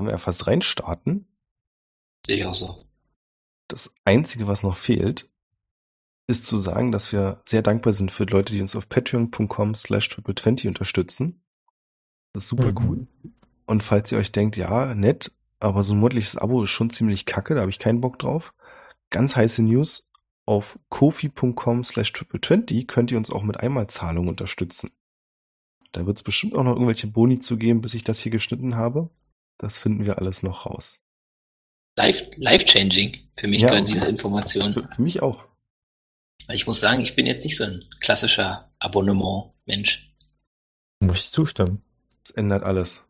können wir ja fast reinstarten. Sehe ich auch so. Das Einzige, was noch fehlt, ist zu sagen, dass wir sehr dankbar sind für Leute, die uns auf patreon.com slash triple20 unterstützen. Das ist super Mhm. cool. Und falls ihr euch denkt, ja, nett, aber so ein monatliches Abo ist schon ziemlich kacke, da habe ich keinen Bock drauf. Ganz heiße News. Auf kofi.com slash triple20 könnt ihr uns auch mit Einmalzahlung unterstützen. Da wird es bestimmt auch noch irgendwelche Boni zu geben, bis ich das hier geschnitten habe. Das finden wir alles noch raus. Life, life-changing für mich Ja, gerade okay. diese Information. Für, für mich auch. Weil ich muss sagen, ich bin jetzt nicht so ein klassischer Abonnement-Mensch. Muss ich zustimmen. Das ändert alles.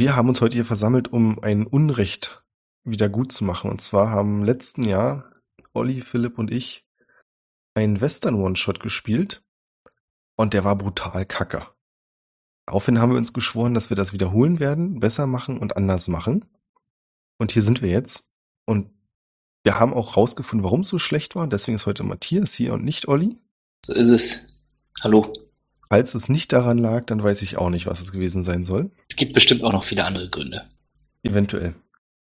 Wir haben uns heute hier versammelt, um ein Unrecht wieder gut zu machen. Und zwar haben letzten Jahr Olli, Philipp und ich einen Western One-Shot gespielt und der war brutal kacke. Daraufhin haben wir uns geschworen, dass wir das wiederholen werden, besser machen und anders machen. Und hier sind wir jetzt. Und wir haben auch rausgefunden, warum es so schlecht war. Deswegen ist heute Matthias hier und nicht Olli. So ist es. Hallo. Falls es nicht daran lag, dann weiß ich auch nicht, was es gewesen sein soll. Es gibt bestimmt auch noch viele andere Gründe. Eventuell.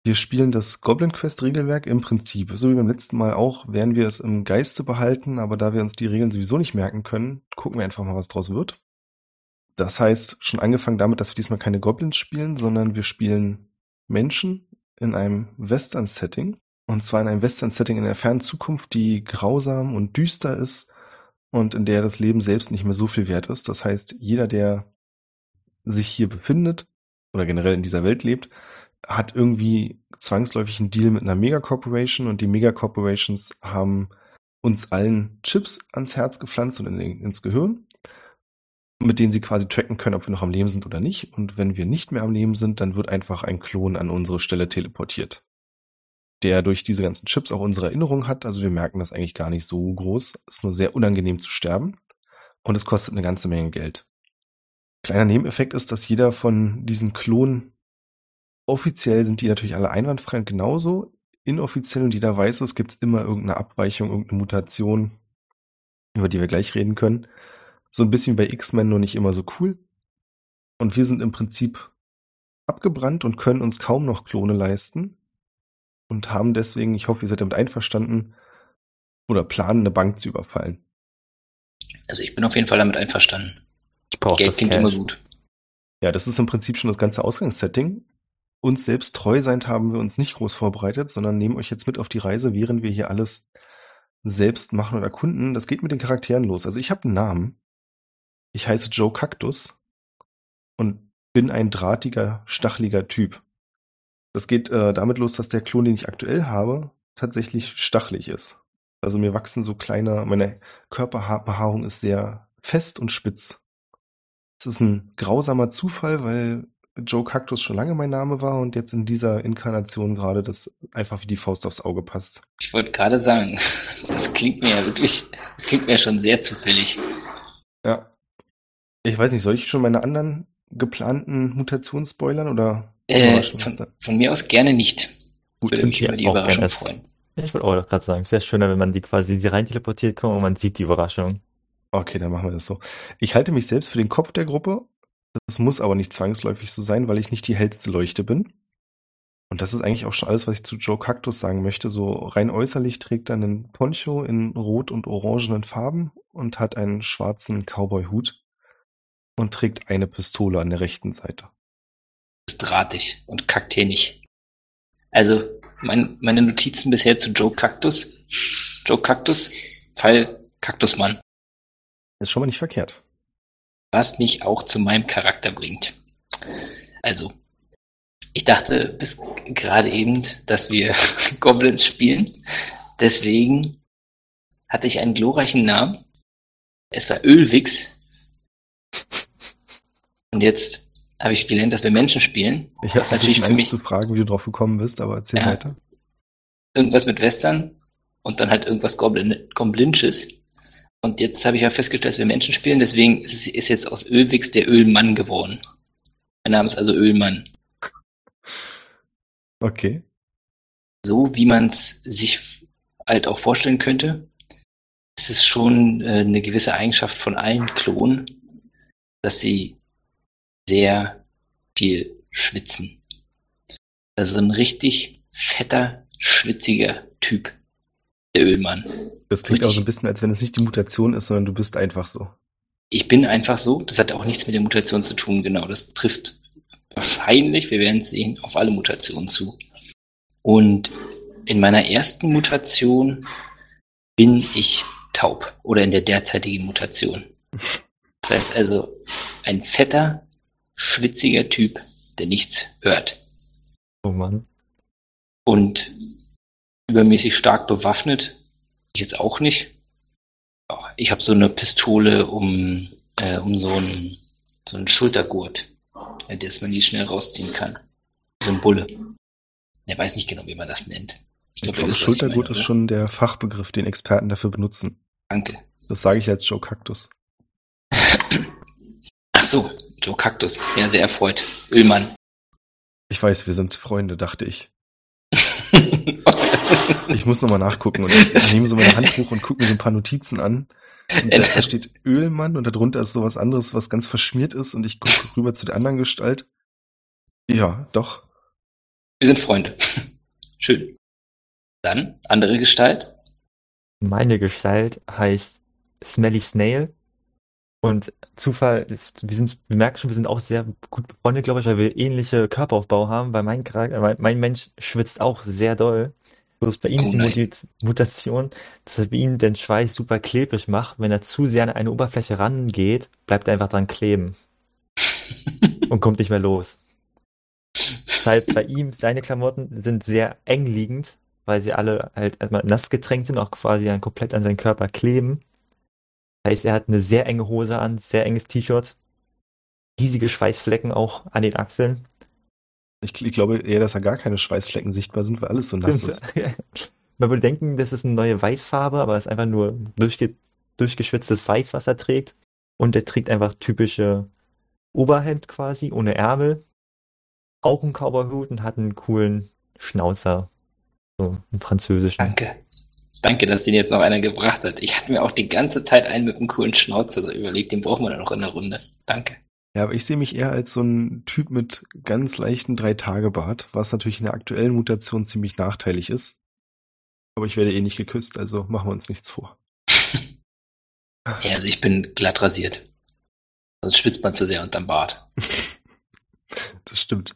Wir spielen das Goblin Quest Regelwerk im Prinzip. So wie beim letzten Mal auch, werden wir es im Geiste behalten, aber da wir uns die Regeln sowieso nicht merken können, gucken wir einfach mal, was draus wird. Das heißt, schon angefangen damit, dass wir diesmal keine Goblins spielen, sondern wir spielen Menschen in einem Western-Setting. Und zwar in einem Western-Setting in der fernen Zukunft, die grausam und düster ist und in der das Leben selbst nicht mehr so viel wert ist. Das heißt, jeder, der sich hier befindet oder generell in dieser Welt lebt, hat irgendwie zwangsläufig einen Deal mit einer Megacorporation und die Megacorporations haben uns allen Chips ans Herz gepflanzt und in ins Gehirn, mit denen sie quasi tracken können, ob wir noch am Leben sind oder nicht. Und wenn wir nicht mehr am Leben sind, dann wird einfach ein Klon an unsere Stelle teleportiert, der durch diese ganzen Chips auch unsere Erinnerung hat. Also wir merken das eigentlich gar nicht so groß. Ist nur sehr unangenehm zu sterben und es kostet eine ganze Menge Geld. Kleiner Nebeneffekt ist, dass jeder von diesen Klonen offiziell sind die natürlich alle einwandfrei und genauso inoffiziell und jeder weiß es, gibt immer irgendeine Abweichung, irgendeine Mutation, über die wir gleich reden können. So ein bisschen bei X-Men, nur nicht immer so cool. Und wir sind im Prinzip abgebrannt und können uns kaum noch Klone leisten und haben deswegen, ich hoffe, ihr seid damit einverstanden, oder planen, eine Bank zu überfallen. Also ich bin auf jeden Fall damit einverstanden. Ich brauche Geld das klingt Cash. immer gut. Ja, das ist im Prinzip schon das ganze Ausgangssetting. Uns selbst treu sein haben wir uns nicht groß vorbereitet, sondern nehmen euch jetzt mit auf die Reise, während wir hier alles selbst machen und erkunden. Das geht mit den Charakteren los. Also ich habe einen Namen. Ich heiße Joe Cactus und bin ein drahtiger, stacheliger Typ. Das geht äh, damit los, dass der Klon, den ich aktuell habe, tatsächlich stachelig ist. Also mir wachsen so kleine, meine Körperbehaarung ist sehr fest und spitz. Es ist ein grausamer Zufall, weil Joe Cactus schon lange mein Name war und jetzt in dieser Inkarnation gerade das einfach wie die Faust aufs Auge passt. Ich wollte gerade sagen, das klingt mir ja wirklich, das klingt mir schon sehr zufällig. Ja. Ich weiß nicht, soll ich schon meine anderen geplanten Mutationen spoilern oder Äh, von, von mir aus gerne nicht. Gut, Würde mich über die auch Überraschung gerne. freuen. Ich wollte auch gerade sagen, es wäre schöner, wenn man die quasi sie rein teleportiert kommt und man sieht die Überraschung. Okay, dann machen wir das so. Ich halte mich selbst für den Kopf der Gruppe. Das muss aber nicht zwangsläufig so sein, weil ich nicht die hellste Leuchte bin. Und das ist eigentlich auch schon alles, was ich zu Joe Cactus sagen möchte. So rein äußerlich trägt er einen Poncho in rot und orangenen Farben und hat einen schwarzen Cowboy-Hut und trägt eine Pistole an der rechten Seite. Ist drahtig und kaktenig. Also, mein, meine Notizen bisher zu Joe Cactus. Joe Cactus, Fall Kaktusmann. Ist schon mal nicht verkehrt. Was mich auch zu meinem Charakter bringt. Also, ich dachte bis gerade eben, dass wir Goblins spielen. Deswegen hatte ich einen glorreichen Namen. Es war Ölwix. Und jetzt habe ich gelernt, dass wir Menschen spielen. Ich habe natürlich für mich zu fragen, wie du drauf gekommen bist, aber erzähl Ja. weiter. irgendwas mit Western und dann halt irgendwas Goblin Goblinsches. Und jetzt habe ich ja festgestellt, dass wir Menschen spielen, deswegen ist, es, ist jetzt aus Ölwix der Ölmann geworden. Mein Name ist also Ölmann. Okay. So wie man es sich halt auch vorstellen könnte. Es ist schon äh, eine gewisse Eigenschaft von allen Klonen, dass sie sehr viel schwitzen. Also so ein richtig fetter, schwitziger Typ. Der Ölmann. Das klingt auch so ein bisschen, als wenn es nicht die Mutation ist, sondern du bist einfach so. Ich bin einfach so. Das hat auch nichts mit der Mutation zu tun, genau. Das trifft wahrscheinlich, wir werden es sehen, auf alle Mutationen zu. Und in meiner ersten Mutation bin ich taub oder in der derzeitigen Mutation. Das heißt also ein fetter, schwitziger Typ, der nichts hört. Oh Mann. Und übermäßig stark bewaffnet. Ich jetzt auch nicht. Ich habe so eine Pistole um, äh, um so einen, so einen Schultergurt, ja, dass man die schnell rausziehen kann. So ein Bulle. Er weiß nicht genau, wie man das nennt. Ich glaub, glaube, ich Schultergurt ist schon der Fachbegriff, den Experten dafür benutzen. Danke. Das sage ich als Joe Cactus. Ach so, Joe Cactus. Ja, sehr erfreut. Ölmann. Ich weiß, wir sind Freunde, dachte ich. Ich muss nochmal nachgucken und ich, ich nehme so meine Hand hoch und gucke mir so ein paar Notizen an. Und da, da steht Ölmann und darunter ist sowas anderes, was ganz verschmiert ist und ich gucke rüber zu der anderen Gestalt. Ja, doch. Wir sind Freunde. Schön. Dann, andere Gestalt. Meine Gestalt heißt Smelly Snail. Und Zufall ist, wir sind, wir merken schon, wir sind auch sehr gut befreundet, glaube ich, weil wir ähnliche Körperaufbau haben, weil mein Charakter, mein, mein Mensch schwitzt auch sehr doll. Bloß bei ihm Oh ist die nein. Mutation, dass er bei ihm den Schweiß super klebrig macht. Wenn er zu sehr an eine Oberfläche rangeht, bleibt er einfach dran kleben und kommt nicht mehr los. Deshalb bei ihm, seine Klamotten sind sehr eng liegend, weil sie alle halt erstmal nass getränkt sind, auch quasi dann komplett an seinen Körper kleben. Heißt, er hat eine sehr enge Hose an, sehr enges T-Shirt, riesige Schweißflecken auch an den Achseln. Ich, ich glaube eher, dass da gar keine Schweißflecken sichtbar sind, weil alles so nass ist. Man würde denken, das ist eine neue Weißfarbe, aber es ist einfach nur durchge durchgeschwitztes Weiß, was er trägt. Und er trägt einfach typische Oberhemd quasi, ohne Ärmel. Auch einen Cowboyhut und hat einen coolen Schnauzer. So, einen französischen. Danke. Danke, dass den jetzt noch einer gebracht hat. Ich hatte mir auch die ganze Zeit einen mit einem coolen Schnauzer so überlegt, den brauchen wir dann noch in der Runde. Danke. Ja, aber ich sehe mich eher als so ein Typ mit ganz leichten Drei-Tage-Bart, was natürlich in der aktuellen Mutation ziemlich nachteilig ist. Aber ich werde eh nicht geküsst, also machen wir uns nichts vor. Ja, also ich bin glatt rasiert. Sonst schwitzt man zu sehr unterm Bart. Das stimmt.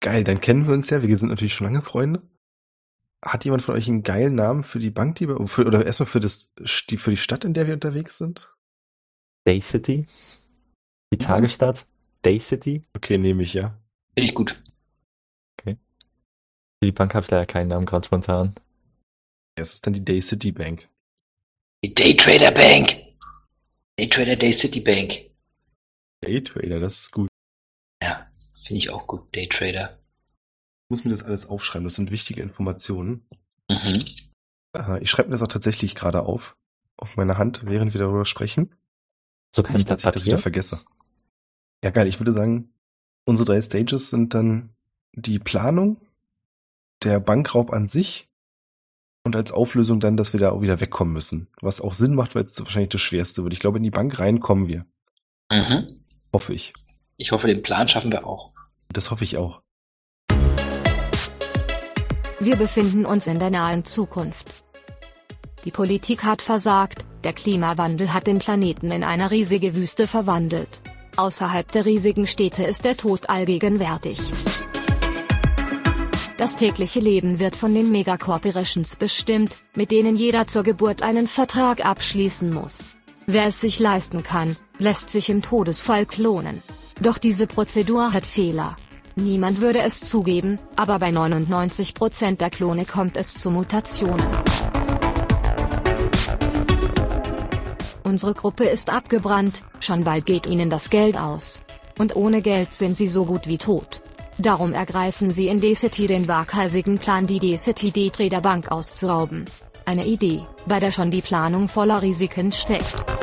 Geil, dann kennen wir uns ja. Wir sind natürlich schon lange Freunde. Hat jemand von euch einen geilen Namen für die Bank, die wir, für, oder erstmal für das, die, für die Stadt, in der wir unterwegs sind? Day City. Die Tagesstadt. Day City. Okay, nehme ich, ja. Finde ich gut. Für die Bank habe ich leider keinen Namen gerade spontan. Es ist dann die Day City Bank. Die Daytrader Bank. Daytrader Day City Bank. Daytrader, das ist gut. Ja, finde ich auch gut. Daytrader. Ich muss mir das alles aufschreiben, das sind wichtige Informationen. Mhm. Äh, Ich schreibe mir das auch tatsächlich gerade auf, auf meine Hand, während wir darüber sprechen. So kein Nicht, Blatt dass ich das wieder vergesse. Ja, geil. Ich würde sagen, unsere drei Stages sind dann die Planung, der Bankraub an sich und als Auflösung dann, dass wir da auch wieder wegkommen müssen. Was auch Sinn macht, weil es wahrscheinlich das Schwerste wird. Ich glaube, in die Bank rein kommen wir. Mhm. Hoffe ich. Ich hoffe, den Plan schaffen wir auch. Das hoffe ich auch. Wir befinden uns in der nahen Zukunft. Die Politik hat versagt, der Klimawandel hat den Planeten in eine riesige Wüste verwandelt. Außerhalb der riesigen Städte ist der Tod allgegenwärtig. Das tägliche Leben wird von den Megacorporations bestimmt, mit denen jeder zur Geburt einen Vertrag abschließen muss. Wer es sich leisten kann, lässt sich im Todesfall klonen. Doch diese Prozedur hat Fehler. Niemand würde es zugeben, aber bei 99% der Klone kommt es zu Mutationen. Unsere Gruppe ist abgebrannt, schon bald geht ihnen das Geld aus. Und ohne Geld sind sie so gut wie tot. Darum ergreifen sie in D-City den waghalsigen Plan, die D-City D-Trader Bank auszurauben. Eine Idee, bei der schon die Planung voller Risiken steckt.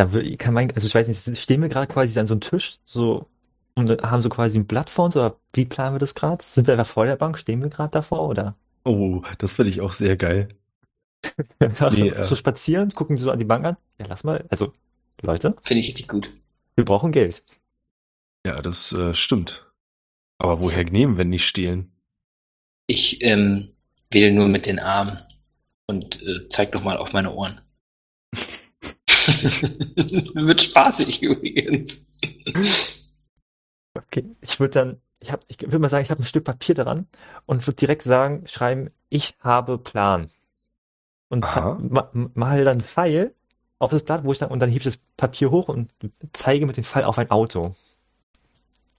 Da kann man, also ich weiß nicht, stehen wir gerade quasi an so einem Tisch, so, und haben so quasi ein Blatt vor uns, oder wie planen wir das gerade? Sind wir einfach vor der Bank? Stehen wir gerade davor, oder? Oh, das finde ich auch sehr geil. Nee, äh. so spazieren, gucken so an die Bank an. Ja, lass mal, also, Leute, Finde ich richtig gut. wir brauchen Geld. Ja, das äh, stimmt. Aber woher nehmen, wenn nicht stehlen? Ich ähm, wähle nur mit den Armen und äh, zeig doch mal auf meine Ohren. Wird spaßig übrigens. Okay, ich würde dann, ich ich würde mal sagen, ich habe ein Stück Papier daran und würde direkt sagen, schreiben, ich habe Plan. Und ma, mal dann einen Pfeil auf das Blatt, wo ich dann, und dann heb ich das Papier hoch und zeige mit dem Pfeil auf ein Auto.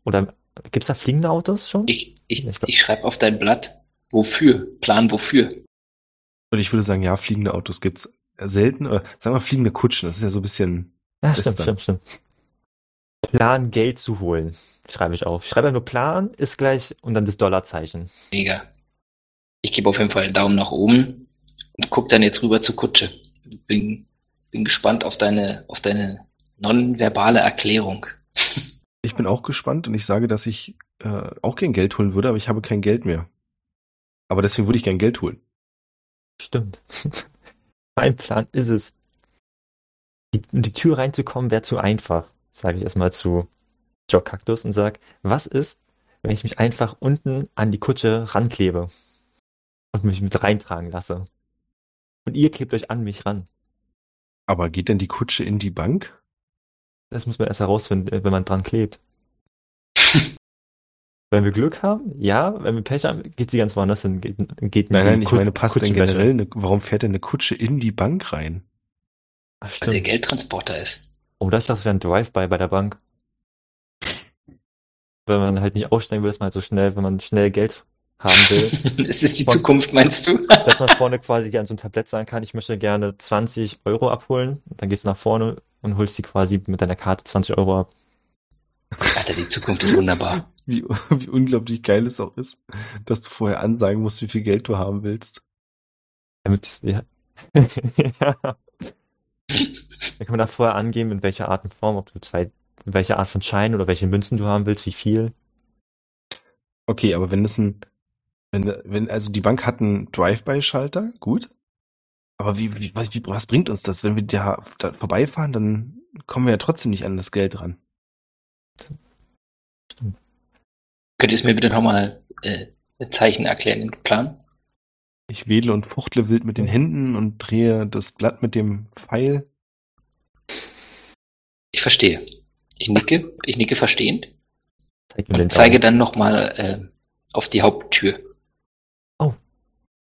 Oder gibt's da fliegende Autos schon? Ich, ich, Ich ich schreibe auf dein Blatt, wofür? Plan wofür? Und ich würde sagen, ja, fliegende Autos gibt's selten. Oder sagen wir fliegende Kutschen. Das ist ja so ein bisschen. Ja, stimmt, stimmt, stimmt. Plan, Geld zu holen, schreibe ich auf. Ich schreibe nur Plan, ist gleich, und dann das Dollarzeichen. Mega. Ich gebe auf jeden Fall einen Daumen nach oben und guck dann jetzt rüber zur Kutsche. Bin, bin gespannt auf deine, auf deine nonverbale Erklärung. Ich bin auch gespannt und ich sage, dass ich äh, auch gern Geld holen würde, aber ich habe kein Geld mehr. Aber deswegen würde ich gern Geld holen. Stimmt. mein Plan ist es. Die, in die Tür reinzukommen wäre zu einfach, sage ich erstmal zu Joe Cactus und sag, was ist, wenn ich mich einfach unten an die Kutsche ranklebe und mich mit reintragen lasse? Und ihr klebt euch an mich ran. Aber geht denn die Kutsche in die Bank? Das muss man erst herausfinden, wenn man dran klebt. Wenn wir Glück haben, ja. Wenn wir Pech haben, geht sie ganz woanders hin. Geht, geht Nein, in nein, ich Kut- meine, passt denn generell, eine, warum fährt denn eine Kutsche in die Bank rein? Ach, Weil der stimmt. Geldtransporter ist. Oh, das das wäre ein Drive-by bei der Bank. Wenn man halt nicht aussteigen will, dass man halt so schnell, wenn man schnell Geld haben will, ist es die Zukunft, meinst du? dass man vorne quasi an so ein Tablett sagen kann, ich möchte gerne 20 Euro abholen. Und dann gehst du nach vorne und holst die quasi mit deiner Karte 20 Euro ab. Alter, die Zukunft ist wunderbar. Wie, wie unglaublich geil es auch ist, dass du vorher ansagen musst, wie viel Geld du haben willst. Damit, ja. ja. Dann kann man da vorher angeben, in welcher Art und Form, ob du zwei, welche Art von Schein oder welche Münzen du haben willst, wie viel. Okay, aber wenn es ein, wenn, wenn, also die Bank hat einen Drive-by-Schalter, gut. Aber wie, wie, was, wie, was bringt uns das? Wenn wir da, da vorbeifahren, dann kommen wir ja trotzdem nicht an das Geld ran. Könnt ihr es mir bitte nochmal äh, Zeichen erklären im Plan? Ich wedle und fuchtle wild mit den Händen und drehe das Blatt mit dem Pfeil. Ich verstehe. Ich nicke, ich nicke verstehend Zeig mir den und zeige Daumen. dann nochmal äh, auf die Haupttür.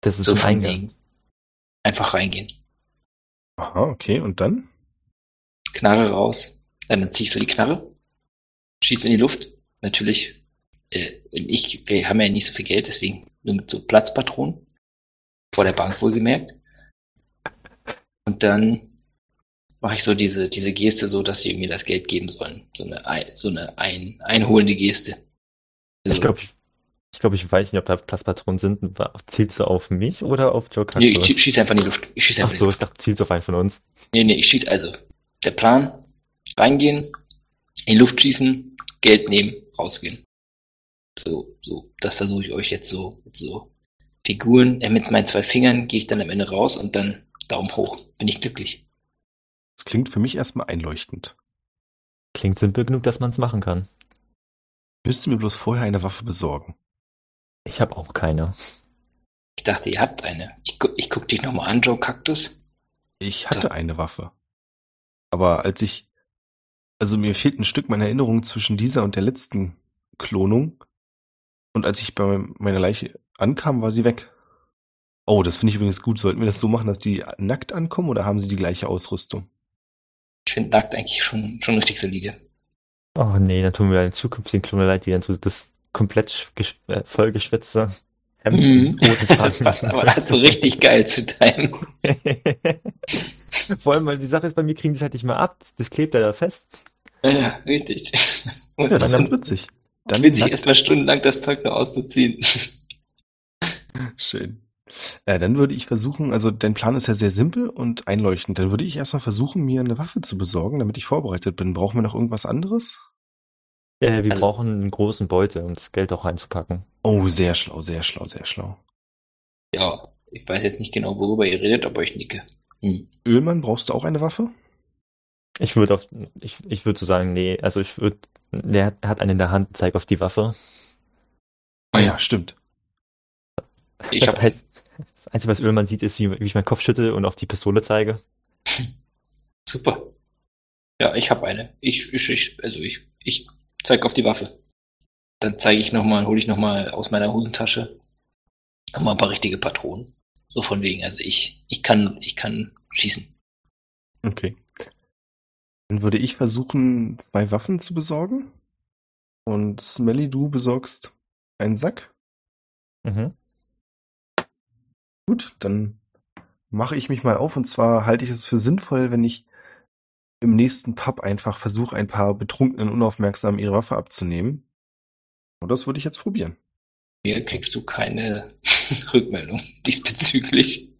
Das ist So ein von Eingang. wegen. Einfach reingehen. Aha, okay, und dann? Knarre raus. Dann ziehst du die Knarre, schießt in die Luft. Natürlich, äh, ich, wir haben ja nicht so viel Geld, deswegen nur mit so Platzpatronen. Vor der Bank wohlgemerkt. Und dann mache ich so diese, diese Geste so, dass sie mir das Geld geben sollen. So eine, ein- so eine ein, einholende Geste. Also, Ich glaube, ich, ich, glaub, ich weiß nicht, ob da Platzpatronen sind. Zielst du auf mich oder auf Joe nee, Cactus? ich schieße einfach in die Luft. Ich Ach einfach in die so, ich dachte, zielst auf einen von uns. Nee, nee, ich schieße also. Der Plan, reingehen, in die Luft schießen, Geld nehmen, rausgehen. So, so, das versuche ich euch jetzt so, mit so Figuren, äh, mit meinen zwei Fingern gehe ich dann am Ende raus und dann Daumen hoch. Bin ich glücklich. Das klingt für mich erstmal einleuchtend. Klingt simpel genug, dass man es machen kann. Müsste mir bloß vorher eine Waffe besorgen. Ich habe auch keine. Ich dachte, ihr habt eine. Ich, gu ich guck dich nochmal an, Joe Cactus. Ich hatte Ja. eine Waffe. Aber als ich, also mir fehlt ein Stück meiner Erinnerung zwischen dieser und der letzten Klonung. Und als ich bei meiner Leiche ankam, war sie weg. Oh, das finde ich übrigens gut. Sollten wir das so machen, dass die nackt ankommen oder haben sie die gleiche Ausrüstung? Ich finde nackt eigentlich schon, schon richtig solide. Oh nee, dann tun wir den zukünftigen Klone leid, die dann so das komplett äh, vollgeschwitzte Hemd, Mhm. Hosen Das passt aber das so richtig geil zu deinem. Vor allem, weil die Sache ist, bei mir kriegen die es halt nicht mehr ab. Das klebt ja da fest. Ja, richtig. Muss Ja, das man wird witzig. Dann witzig, nackt. erstmal stundenlang das Zeug noch auszuziehen. Schön. Äh, dann würde ich versuchen, also dein Plan ist ja sehr simpel und einleuchtend. Dann würde ich erstmal versuchen, mir eine Waffe zu besorgen, damit ich vorbereitet bin. Brauchen wir noch irgendwas anderes? Äh, wir Also- brauchen einen großen Beutel, um das Geld auch reinzupacken. Oh, sehr schlau, sehr schlau, sehr schlau. Ja, ich weiß jetzt nicht genau, worüber ihr redet, aber ich nicke. Hm. Ölmann, brauchst du auch eine Waffe? Ich würde auf, ich, ich würde so sagen, nee, also ich würde, der hat- hat einen in der Hand, zeig auf die Waffe. Ah ja, stimmt. Ich das hab, heißt, das Einzige, was Ölmann sieht, ist, wie, wie ich meinen Kopf schüttel und auf die Pistole zeige. super. Ja, ich habe eine. Ich, ich, ich, also ich, ich zeig auf die Waffe. Dann zeige ich nochmal, hole ich nochmal aus meiner Hosentasche nochmal ein paar richtige Patronen. So von wegen, also ich, ich kann, ich kann schießen. Okay. Dann würde ich versuchen, zwei Waffen zu besorgen. Und Smelly, du besorgst einen Sack. Mhm. Gut, dann mache ich mich mal auf. Und zwar halte ich es für sinnvoll, wenn ich im nächsten Pub einfach versuche, ein paar Betrunkenen unaufmerksam ihre Waffe abzunehmen. Und das würde ich jetzt probieren. Mir kriegst du keine Rückmeldung diesbezüglich.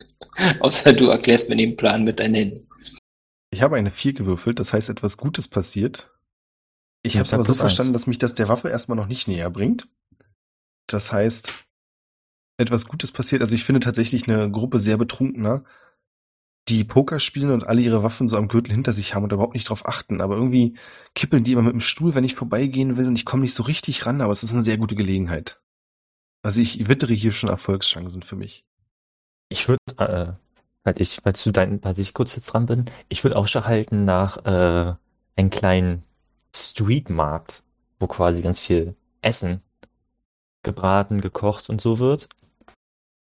Außer du erklärst mir den Plan mit deinen Händen. Ich habe eine 4 gewürfelt, das heißt, etwas Gutes passiert. Ich Ja, habe es aber so verstanden, dass mich das der Waffe erstmal noch nicht näher bringt. Das heißt, etwas Gutes passiert. Also ich finde tatsächlich eine Gruppe sehr betrunkener, die Poker spielen und alle ihre Waffen so am Gürtel hinter sich haben und überhaupt nicht drauf achten. Aber irgendwie kippeln die immer mit dem Stuhl, wenn ich vorbeigehen will und ich komme nicht so richtig ran, aber es ist eine sehr gute Gelegenheit. Also ich wittere hier schon Erfolgschancen für mich. Ich würde, äh, weil ich, weil du dein, weil ich kurz jetzt dran bin, ich würde Ausschau halten nach äh, einem kleinen Streetmarkt, wo quasi ganz viel Essen gebraten, gekocht und so wird.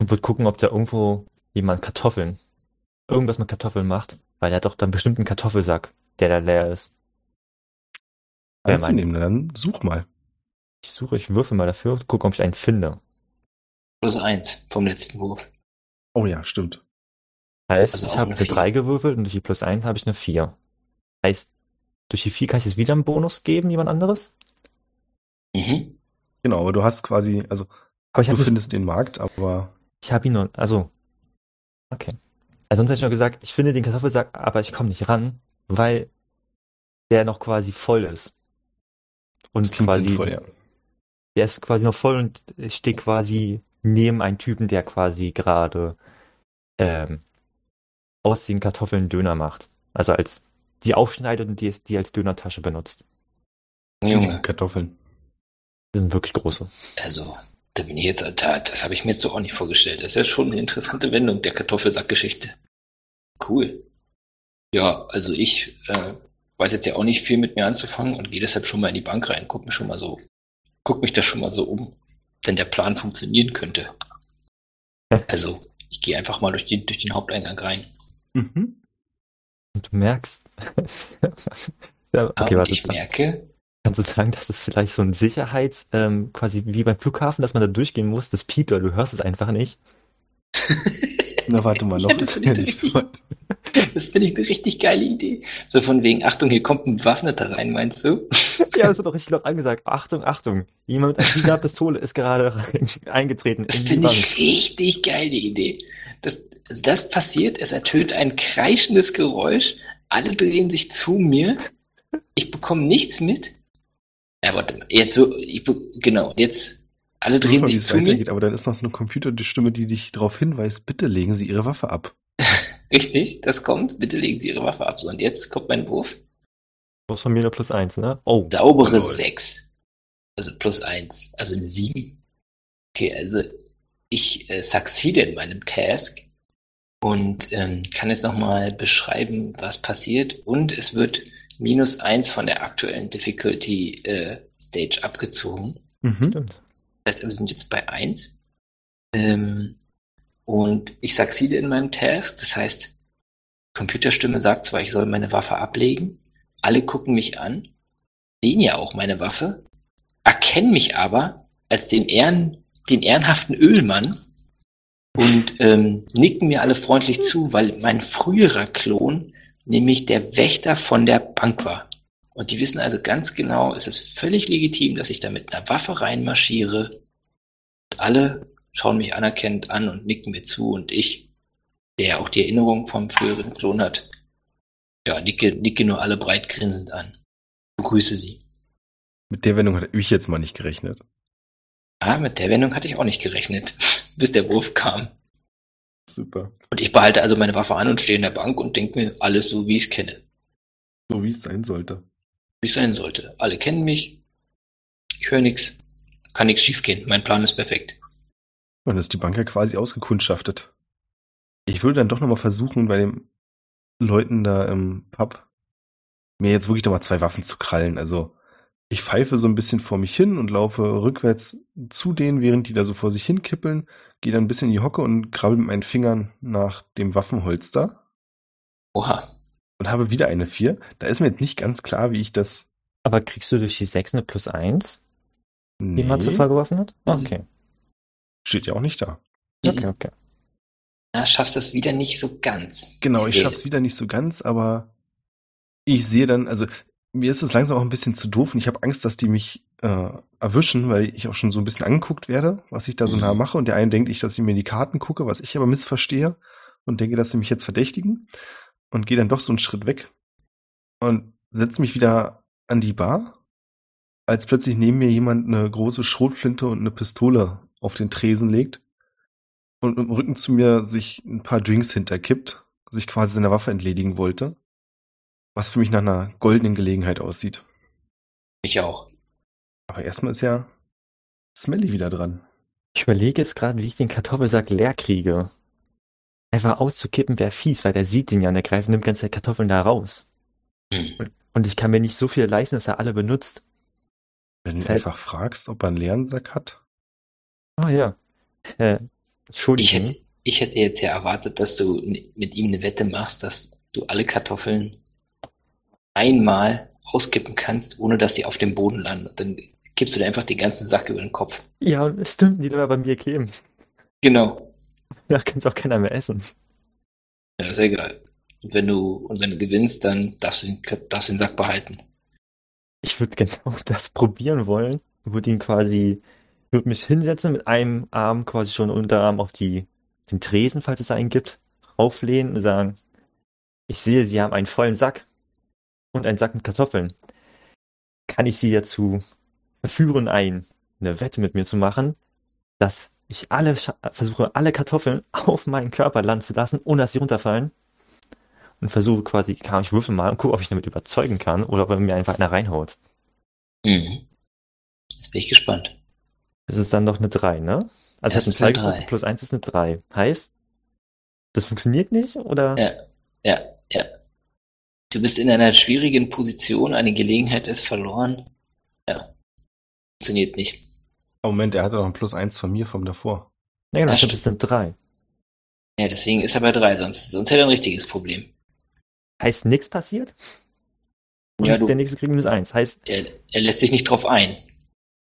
Und würde gucken, ob da irgendwo jemand Kartoffeln, irgendwas mit Kartoffeln macht, weil er hat doch dann bestimmt einen Kartoffelsack, der da leer ist. Wer meint- Anzunehmen, dann such mal. Ich suche, ich würfel mal dafür, gucke, ob ich einen finde. Plus eins vom letzten Wurf. Oh ja, stimmt. Heißt, Also ich habe eine eine vier. 3 gewürfelt und durch die plus 1 habe ich eine 4. Heißt, durch die 4 kann ich jetzt wieder einen Bonus geben, jemand anderes? Mhm. Genau, aber du hast quasi, also Aber ich du findest den Markt, aber ich habe ihn noch, also, okay. Also sonst hätte ich noch gesagt, ich finde den Kartoffelsack, aber ich komme nicht ran, weil der noch quasi voll ist. Und das quasi, sinnvoll, ja. der ist quasi noch voll und ich stehe quasi neben einem Typen, der quasi gerade ähm, aus den Kartoffeln Döner macht. Also als die aufschneidet und die, die als Dönertasche benutzt. Junge, Kartoffeln. Das sind wirklich große. also, da bin ich jetzt, da, das habe ich mir jetzt so auch nicht vorgestellt. Das ist ja schon eine interessante Wendung der Kartoffelsackgeschichte. Cool. Ja, also ich äh, weiß jetzt ja auch nicht viel mit mir anzufangen und gehe deshalb schon mal in die Bank rein, guck mir schon mal so, guck mich da schon mal so um, denn der Plan funktionieren könnte. Also, ich gehe einfach mal durch, die, durch den Haupteingang rein. Mhm. Und du merkst. ja, okay, warte. ich merke, Kannst du sagen, dass es vielleicht so ein Sicherheits, ähm, quasi wie beim Flughafen, dass man da durchgehen muss, das piept, oder du hörst es einfach nicht. Na, warte mal, noch Ja, das ist finde ja ich nicht so weit. das finde ich eine richtig geile Idee. So von wegen, Achtung, hier kommt ein Bewaffneter rein, meinst du? Ja, das wird doch richtig laut angesagt. Achtung, Achtung. Jemand mit dieser Pistole ist gerade rein- eingetreten Das finde ich richtig geile Idee. Das, also das passiert, es ertönt ein kreischendes Geräusch, alle drehen sich zu mir, ich bekomme nichts mit. Ja, warte mal, jetzt, so- ich, genau, jetzt, alle Nur drehen wie sich es zu mir. weitergeht, aber dann ist noch so eine Computerstimme, die dich darauf hinweist, bitte legen Sie Ihre Waffe ab. Richtig, das kommt, bitte legen Sie Ihre Waffe ab. So, und jetzt kommt mein Wurf. Du hast von mir nur plus eins, ne? Oh, Saubere Lol. 6. Also plus 1. Also eine 7. Okay, also ich äh, succeede in meinem Task und ähm, kann jetzt nochmal beschreiben, was passiert. Und es wird minus 1 von der aktuellen Difficulty äh, Stage abgezogen. Mhm. stimmt. Das heißt, wir sind jetzt bei 1. Ähm, und ich succeede in meinem Task. Das heißt, Computerstimme sagt zwar, ich soll meine Waffe ablegen. Alle gucken mich an, sehen ja auch meine Waffe, erkennen mich aber als den den ehrenhaften Ölmann und ähm, nicken mir alle freundlich zu, weil mein früherer Klon nämlich der Wächter von der Bank war. Und die wissen also ganz genau, es ist völlig legitim, dass ich da mit einer Waffe reinmarschiere. Und alle schauen mich anerkennend an und nicken mir zu und ich, der auch die Erinnerung vom früheren Klon hat, ja, nicke, nicke nur alle breit grinsend an. Begrüße sie. Mit der Wendung hatte ich jetzt mal nicht gerechnet. Ah, mit der Wendung hatte ich auch nicht gerechnet, bis der Wurf kam. Super. Und ich behalte also meine Waffe an und stehe in der Bank und denke mir alles so, wie ich es kenne. So wie es sein sollte. Wie es sein sollte. Alle kennen mich. Ich höre nichts. Kann nichts schiefgehen. Mein Plan ist perfekt. Man ist die Bank ja quasi ausgekundschaftet. Ich würde dann doch nochmal versuchen, bei den Leuten da im Pub mir jetzt wirklich nochmal zwei Waffen zu krallen. Also ich pfeife so ein bisschen vor mich hin und laufe rückwärts zu denen, während die da so vor sich hin kippeln, gehe dann ein bisschen in die Hocke und krabbel mit meinen Fingern nach dem Waffenholster. Oha. Und habe wieder eine 4. Da ist mir jetzt nicht ganz klar, wie ich das. Aber kriegst du durch die 6 eine plus 1, Nee, die man zuvor geworfen hat? Mhm. Okay. steht ja auch nicht da. Okay, okay. Na, schaffst das wieder nicht so ganz. Genau, ich schaff's wieder nicht so ganz, aber ich sehe dann, also mir ist es langsam auch ein bisschen zu doof und ich habe Angst, dass die mich äh, erwischen, weil ich auch schon so ein bisschen angeguckt werde, was ich da so Mhm. nah mache und der eine denkt ich, dass ich mir in die Karten gucke, was ich aber missverstehe und denke, dass sie mich jetzt verdächtigen und gehe dann doch so einen Schritt weg und setze mich wieder an die Bar, als plötzlich neben mir jemand eine große Schrotflinte und eine Pistole auf den Tresen legt und mit dem Rücken zu mir sich ein paar Drinks hinterkippt, sich quasi seiner Waffe entledigen wollte. Was für mich nach einer goldenen Gelegenheit aussieht. Ich auch. Aber erstmal ist ja Smelly wieder dran. Ich überlege jetzt gerade, wie ich den Kartoffelsack leer kriege. Einfach auszukippen wäre fies, weil der sieht den ja und der greift nimmt ganze Zeit Kartoffeln da raus. Hm. Und ich kann mir nicht so viel leisten, dass er alle benutzt. Wenn du ihn Zeit- einfach fragst, ob er einen leeren Sack hat. Ah ja. Äh, Ich Entschuldigung. hätte, ich hätte jetzt ja erwartet, dass du mit ihm eine Wette machst, dass du alle Kartoffeln einmal auskippen kannst, ohne dass sie auf dem Boden landen. Und dann kippst du dir einfach den ganzen Sack über den Kopf. Ja, und es stimmt, die bleiben bei mir kleben. Genau. Da kann es auch keiner mehr essen. Ja, ist egal. Und wenn du, und wenn du gewinnst, dann darfst du den, darfst den Sack behalten. Ich würde genau das probieren wollen. Würde ihn quasi, würde mich hinsetzen mit einem Arm quasi schon Unterarm auf die, den Tresen, falls es einen gibt, auflehnen und sagen, ich sehe, Sie haben einen vollen Sack und einen Sack mit Kartoffeln. Kann ich Sie dazu verführen, ein, eine Wette mit mir zu machen, dass ich alle, versuche, alle Kartoffeln auf meinen Körper landen zu lassen, ohne dass sie runterfallen? Und versuche quasi, kann ich würfeln mal und gucke, ob ich damit überzeugen kann oder ob er mir einfach einer reinhaut. Mhm. Jetzt bin ich gespannt. Das ist dann doch eine 3, ne? Also Das ist eine 2 drei. geworfen, plus 1 ist eine 3. Heißt, das funktioniert nicht, oder? Ja, ja, ja. Du bist in einer schwierigen Position, eine Gelegenheit ist verloren. Ja. Funktioniert nicht. Oh Moment, er hatte noch ein Plus eins von mir vom davor. Ja, genau, Das stimmt, das ist eine 3. Ja, deswegen ist er bei drei, sonst, sonst hätte er ein richtiges Problem. Heißt, nichts passiert? Und Ja, du- der nächste kriegt minus 1. Heißt, Er, er lässt sich nicht drauf ein.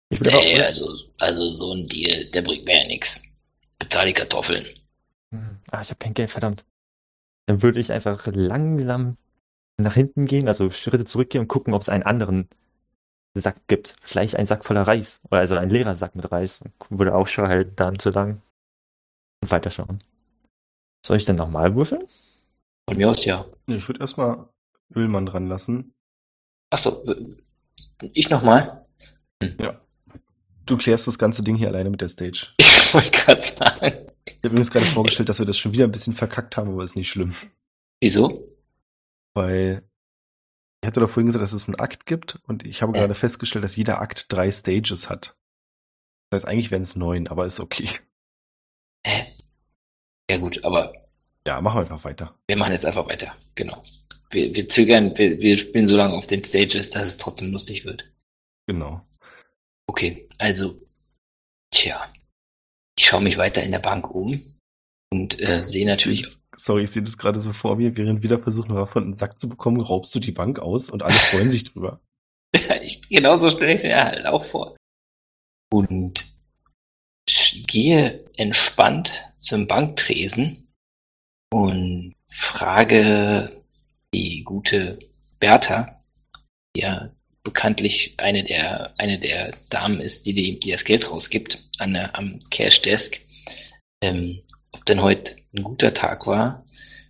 ich würde Nee, aber, also, also so ein Deal, der bringt mir ja nichts. Bezahl die Kartoffeln. Hm, Ah, ich habe kein Geld, verdammt. Dann würde ich einfach langsam nach hinten gehen, also Schritte zurückgehen und gucken, ob es einen anderen Sack gibt. Vielleicht ein Sack voller Reis. Oder also ein leerer Sack mit Reis. Würde auch schon halten, dann zu lang. Und weiterschauen. Soll ich denn nochmal würfeln? Von mir aus ja. Nee, ich würde erstmal Ölmann dran lassen. Achso, ich nochmal. Du klärst das ganze Ding hier alleine mit der Stage. Ich wollte gerade sagen. Ich habe mir jetzt gerade vorgestellt, dass wir das schon wieder ein bisschen verkackt haben, aber ist nicht schlimm. Wieso? Weil ich hatte doch vorhin gesagt, dass es einen Akt gibt und ich habe Ja. gerade festgestellt, dass jeder Akt drei Stages hat. Das heißt, eigentlich wären es neun, aber ist okay. Hä? Ja gut, aber Ja, machen wir einfach weiter. wir machen jetzt einfach weiter. Genau. Wir, wir zögern, wir, wir spielen so lange auf den Stages, dass es trotzdem lustig wird. Genau. Okay, also, tja. Ich schaue mich weiter in der Bank um und äh, sehe natürlich. Das- Sorry, ich sehe das gerade so vor mir, während wieder versucht, eine Waffe in den Sack zu bekommen, raubst du die Bank aus und alle freuen sich drüber. ich, genauso stelle ich es mir halt auch vor. Und gehe entspannt zum Banktresen und frage die gute Bertha, die ja bekanntlich eine der, eine der Damen ist, die, die, die das Geld rausgibt an der, am Cash-Desk, ähm, ob denn heute ein guter Tag war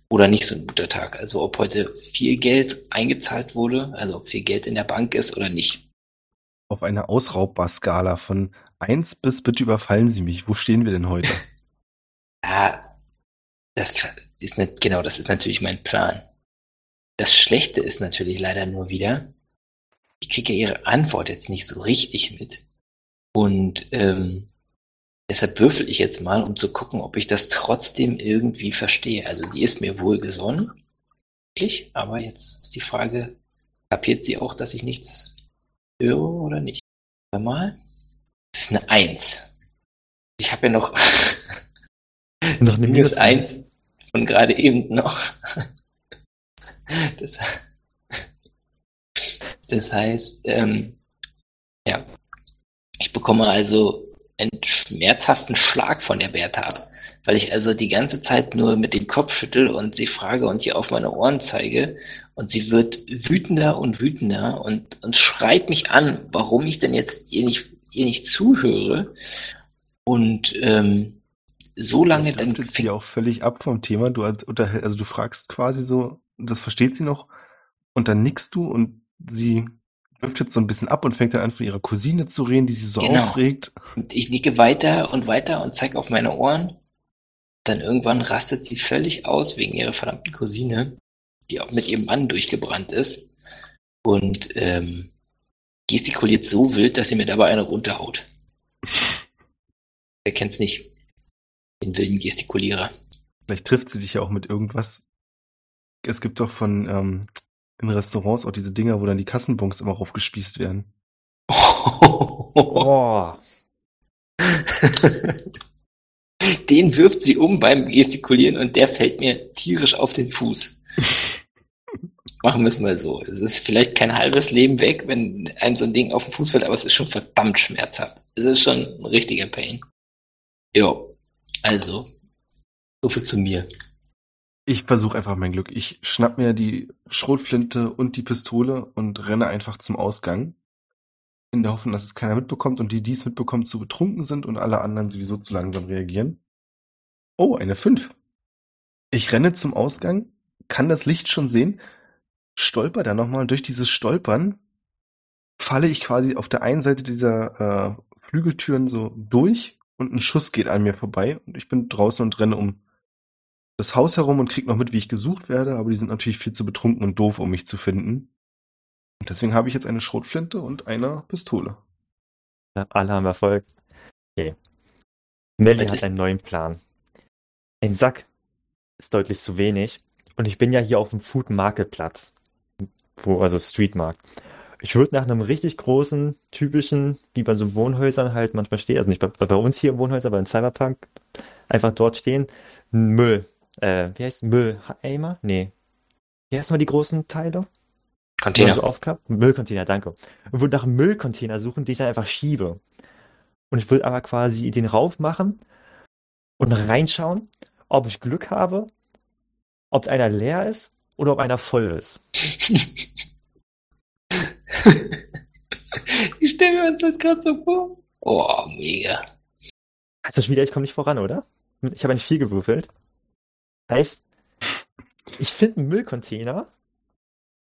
oder nicht so ein guter Tag. Also ob heute viel Geld eingezahlt wurde, also ob viel Geld in der Bank ist oder nicht. Auf einer Ausraubbar-Skala von 1 bis bitte überfallen Sie mich. Wo stehen wir denn heute? Ja, das ist nicht, genau, das ist natürlich mein Plan. Das Schlechte ist natürlich leider nur wieder, ich kriege ja ihre Antwort jetzt nicht so richtig mit. Und ähm, deshalb würfel ich jetzt mal, um zu gucken, ob ich das trotzdem irgendwie verstehe. Also sie ist mir wohlgesonnen, wirklich, aber jetzt ist die Frage, kapiert sie auch, dass ich nichts höre oder nicht? Mal. Das ist eine Eins. Ich habe ja noch, Noch eine minus minus Eins von gerade eben noch. Das, das heißt, ähm, ja, ich bekomme also einen schmerzhaften Schlag von der Bertha ab, weil ich also die ganze Zeit nur mit dem Kopf schüttel und sie frage und ihr auf meine Ohren zeige. Und sie wird wütender und wütender und, und schreit mich an, warum ich denn jetzt ihr nicht, ihr nicht zuhöre. Und ähm, so lange dann sie auch völlig ab vom Thema. Du, also du fragst quasi so, das versteht sie noch, und dann nickst du und sie driftet so ein bisschen ab und fängt dann an, von ihrer Cousine zu reden, die sie so Genau. aufregt. Und ich nicke weiter und weiter und zeige auf meine Ohren. Dann irgendwann rastet sie völlig aus wegen ihrer verdammten Cousine, die auch mit ihrem Mann durchgebrannt ist. Und ähm, gestikuliert so wild, dass sie mir dabei eine runterhaut. Wer kennt's nicht? Den wilden Gestikulierer. Vielleicht trifft sie dich ja auch mit irgendwas. Es gibt doch von ähm, in Restaurants auch diese Dinger, wo dann die Kassenbons immer raufgespießt werden. Oh, Den wirft sie um beim Gestikulieren und der fällt mir tierisch auf den Fuß. Machen wir es mal so. Es ist vielleicht kein halbes Leben weg, wenn einem so ein Ding auf den Fuß fällt, aber es ist schon verdammt schmerzhaft. Es ist schon ein richtiger Pain. Jo. Also, so viel zu mir. Ich versuche einfach mein Glück. Ich schnapp mir die Schrotflinte und die Pistole und renne einfach zum Ausgang. In der Hoffnung, dass es keiner mitbekommt und die, die es mitbekommen, zu betrunken sind und alle anderen sowieso zu langsam reagieren. Oh, eine 5. Ich renne zum Ausgang, kann das Licht schon sehen, stolper dann nochmal durch dieses Stolpern, falle ich quasi auf der einen Seite dieser äh, Flügeltüren so durch und ein Schuss geht an mir vorbei und ich bin draußen und renne um das Haus herum und krieg noch mit, wie ich gesucht werde, aber die sind natürlich viel zu betrunken und doof, um mich zu finden. Und deswegen habe ich jetzt eine Schrotflinte und eine Pistole. ja, alle haben Erfolg. Okay. Melly hat einen neuen Plan. Ein Sack ist deutlich zu wenig. Und ich bin ja hier auf dem Food Marketplatz. Wo, also Streetmarkt. Ich würde nach einem richtig großen, typischen, wie bei so Wohnhäusern halt manchmal stehen, also nicht bei, bei uns hier im Wohnhäuser, aber in Cyberpunk, einfach dort stehen, Müll, äh, wie heißt Mülleimer? Nee. Wie heißen mal die großen Teile? Container. Aufklappen? Müllcontainer, danke. Und würde nach einem Müllcontainer suchen, den ich dann einfach schiebe. Und ich würde aber quasi den rauf machen und reinschauen, ob ich Glück habe, ob einer leer ist oder ob einer voll ist. ich stelle mir das gerade so vor. Oh, mega. Also schon wieder, ich komme nicht voran, oder? Ich habe ein 4 gewürfelt. Heißt, ich finde einen Müllcontainer,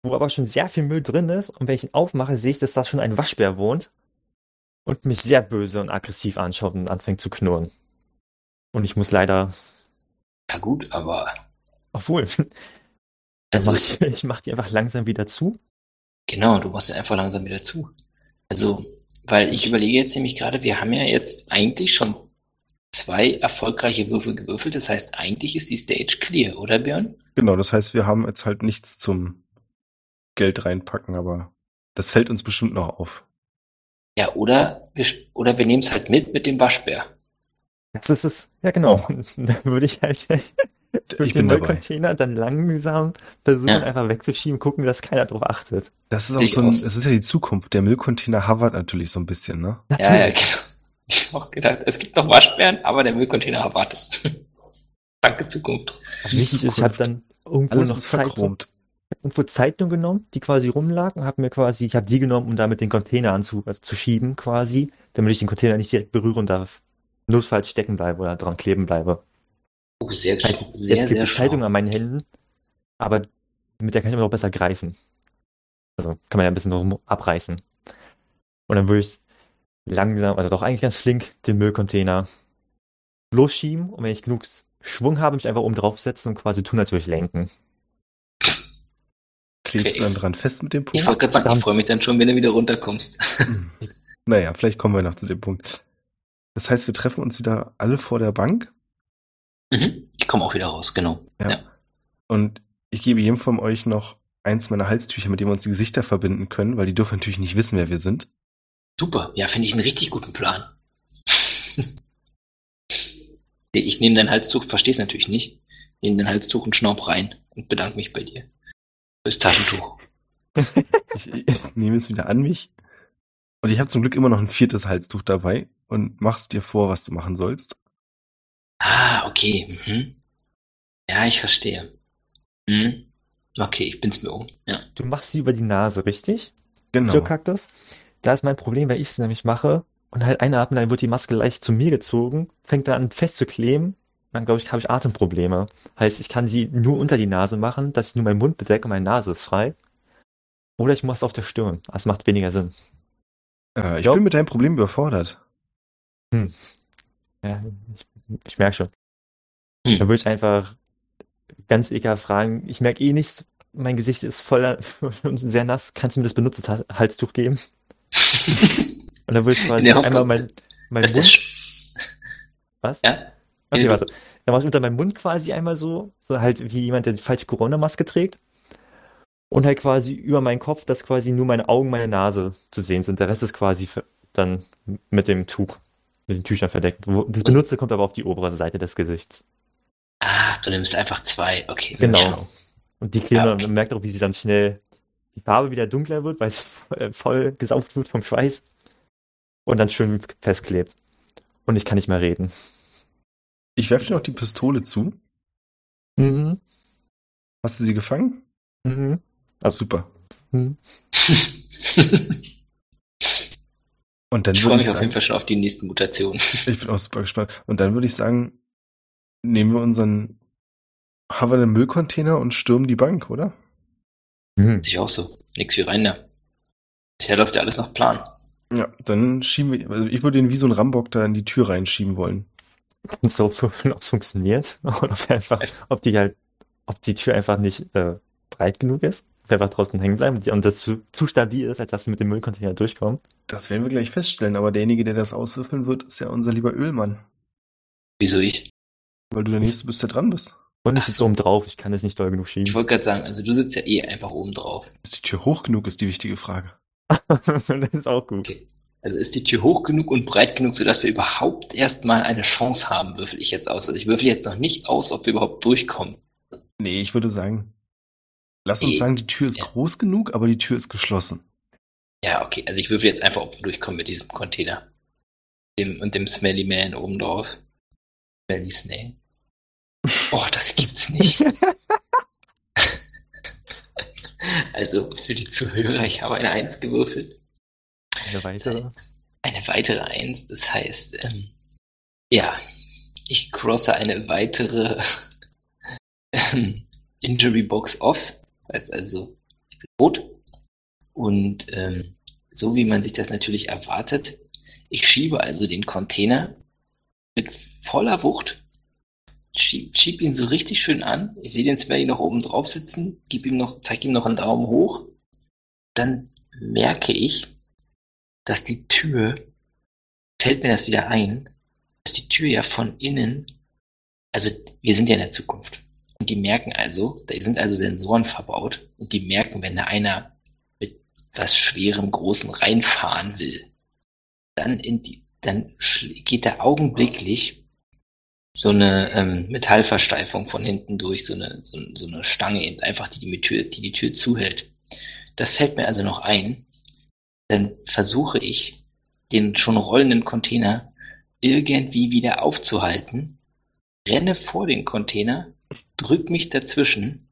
wo aber schon sehr viel Müll drin ist. Und wenn ich ihn aufmache, sehe ich, dass da schon ein Waschbär wohnt und mich sehr böse und aggressiv anschaut und anfängt zu knurren. Und ich muss leider, Ja gut, aber obwohl, also mach ich, ich mache die einfach langsam wieder zu. Genau, du machst ja einfach langsam wieder zu. Also, weil ich überlege jetzt nämlich gerade, wir haben ja jetzt eigentlich schon zwei erfolgreiche Würfel gewürfelt. Das heißt, eigentlich ist die Stage clear, oder Björn? Genau, das heißt, wir haben jetzt halt nichts zum Geld reinpacken, aber das fällt uns bestimmt noch auf. Ja, oder wir, oder wir nehmen es halt mit mit dem Waschbär. Das ist es. Ja, genau. Dann würde ich halt durch Ich den. Müllcontainer dann langsam versuchen, Ja. einfach wegzuschieben, gucken, dass keiner drauf achtet. Das ist auch so ein, es ist ja die Zukunft. Der Müllcontainer hovert natürlich so ein bisschen, ne? Ja, ja, Natürlich. genau. Ich habe auch gedacht, es gibt noch Waschbären, aber der Müllcontainer erwartet. Danke Zukunft. Wichtig ist, ich habe dann irgendwo Alles noch Zeitung, verchromt. irgendwo Zeitung genommen, die quasi rumlagen, habe mir quasi, ich habe die genommen, um damit den Container anzu, also zu schieben quasi, damit ich den Container nicht direkt berühren darf. Notfalls stecken bleibe oder dran kleben bleibe. Oh, sehr, Heißt, sehr, es gibt sehr die Zeitung schlau. an meinen Händen, aber mit der kann ich immer noch besser greifen. Also kann man ja ein bisschen rum abreißen. Und dann würde ich langsam, also doch eigentlich ganz flink, den Müllcontainer losschieben und wenn ich genug Schwung habe, mich einfach oben draufsetzen und quasi tun, als würde ich lenken. Klebst Okay. du dann dran fest mit dem Ich Punkt? wollte gerade sagen, ich Verdammt. freue mich dann schon, wenn du wieder runterkommst. naja, vielleicht kommen wir noch zu dem Punkt. Das heißt, wir treffen uns wieder alle vor der Bank Mhm. Ich komme auch wieder raus, genau. Ja. Ja. und ich gebe jedem von euch noch eins meiner Halstücher, mit dem wir uns die Gesichter verbinden können, weil die dürfen natürlich nicht wissen, wer wir sind. Super, ja, finde ich einen richtig guten Plan. ich nehme dein Halstuch, versteh's natürlich nicht, nehme dein Halstuch und schnaub rein und bedanke mich bei dir. Fürs Taschentuch. Ich, ich nehme es wieder an mich. Und ich habe zum Glück immer noch ein viertes Halstuch dabei und mach's dir vor, was du machen sollst. Ah, okay. Mhm. Ja, ich verstehe. Mhm. Okay, ich bin's mir um. Ja. Du machst sie über die Nase, richtig? Genau. Kaktus. Da ist mein Problem, weil ich es nämlich mache und halt einatmen, dann wird die Maske leicht zu mir gezogen, fängt dann an festzukleben. Dann glaube ich, habe ich Atemprobleme. Heißt, ich kann sie nur unter die Nase machen, dass ich nur meinen Mund bedecke und meine Nase ist frei. Oder ich mache es auf der Stirn. Das macht weniger Sinn. Äh, ich Ja. bin mit deinem Problem überfordert. Ja, ich, ich merke schon. Hm. Dann würde ich einfach ganz ekelhaft fragen, ich merke eh nichts, mein Gesicht ist voll und sehr nass, kannst du mir das benutzte Halstuch geben? Und dann würde ich quasi einmal mein, mein Mund, Sch was? ja? Okay, Ja. warte. Dann mache ich unter meinem Mund quasi einmal so, so halt wie jemand, der die falsche Corona-Maske trägt. Und halt quasi über meinen Kopf, dass quasi nur meine Augen, meine Nase zu sehen sind. Der Rest ist quasi dann mit dem Tuch, mit den Tüchern verdeckt. Das Benutzte kommt aber auf die obere Seite des Gesichts. Ah, du nimmst einfach zwei. Okay, Genau. Und die kleben Ja, okay. man merkt auch, wie sie dann schnell die Farbe wieder dunkler wird, weil es voll, voll gesaugt wird vom Schweiß. Und dann schön festklebt. Und ich kann nicht mehr reden. Ich werfe dir noch die Pistole zu. Mhm. Hast du sie gefangen? Mhm. Ah, super. Mhm. Und dann ich würde freue ich mich auf jeden sagen, Fall schon auf die nächsten Mutationen. ich bin auch super gespannt. Und dann würde ich sagen, nehmen wir unseren, haben wir einen Müllcontainer und stürmen die Bank, oder? Mhm. Sich auch so. Nix wie rein da. Bisher läuft ja alles nach Plan. Ja, dann schieben wir, also ich würde den wie so ein Rambock da in die Tür reinschieben wollen. Und so, ob es funktioniert. Oder ob einfach, ob die halt, ob die Tür einfach nicht äh, breit genug ist. Ob wir einfach draußen hängen bleiben und das zu, zu stabil ist, als dass wir mit dem Müllcontainer durchkommen. Das werden wir gleich feststellen, aber derjenige, der das auswürfeln wird, ist ja unser lieber Ölmann. Wieso ich? Weil du der Nächste bist, der dran bist. Und ich sitze oben drauf, ich kann es nicht doll genug Ich schieben. wollte gerade sagen, also du sitzt ja eh einfach oben drauf. Ist die Tür hoch genug, ist die wichtige Frage. das ist auch gut. Okay. Also ist die Tür hoch genug und breit genug, sodass wir überhaupt erstmal eine Chance haben, würfel ich jetzt aus. Also ich würfel jetzt noch nicht aus, ob wir überhaupt durchkommen. Nee, ich würde sagen, lass uns Nee. sagen, die Tür ist Ja. groß genug, aber die Tür ist geschlossen. Ja, okay. Also ich würfel jetzt einfach, ob wir durchkommen mit diesem Container. Dem, und dem Smelly Man oben drauf. Smelly Snail. Oh, das gibt's nicht. also für die Zuhörer, ich habe eine Eins gewürfelt. Eine weitere. Eine weitere Eins, das heißt, ähm, ja, ich crosse eine weitere ähm, Injury Box off. Heißt also, ich bin tot. Und ähm, so wie man sich das natürlich erwartet, ich schiebe also den Container mit voller Wucht, schieb, schieb ihn so richtig schön an. Ich sehe den Smelly noch oben drauf sitzen, gib ihm noch, zeig ihm noch einen Daumen hoch. Dann merke ich, dass die Tür, fällt mir das wieder ein, dass die Tür ja von innen, also wir sind ja in der Zukunft. Und die merken also, da sind also Sensoren verbaut und die merken, wenn da einer mit was Schwerem, Großen reinfahren will, dann in die, dann geht da augenblicklich so eine ähm, Metallversteifung von hinten durch, so eine, so, so eine Stange eben einfach, die die Tür, die die Tür zuhält. Das fällt mir also noch ein. Dann versuche ich, den schon rollenden Container irgendwie wieder aufzuhalten, renne vor den Container, drück mich dazwischen,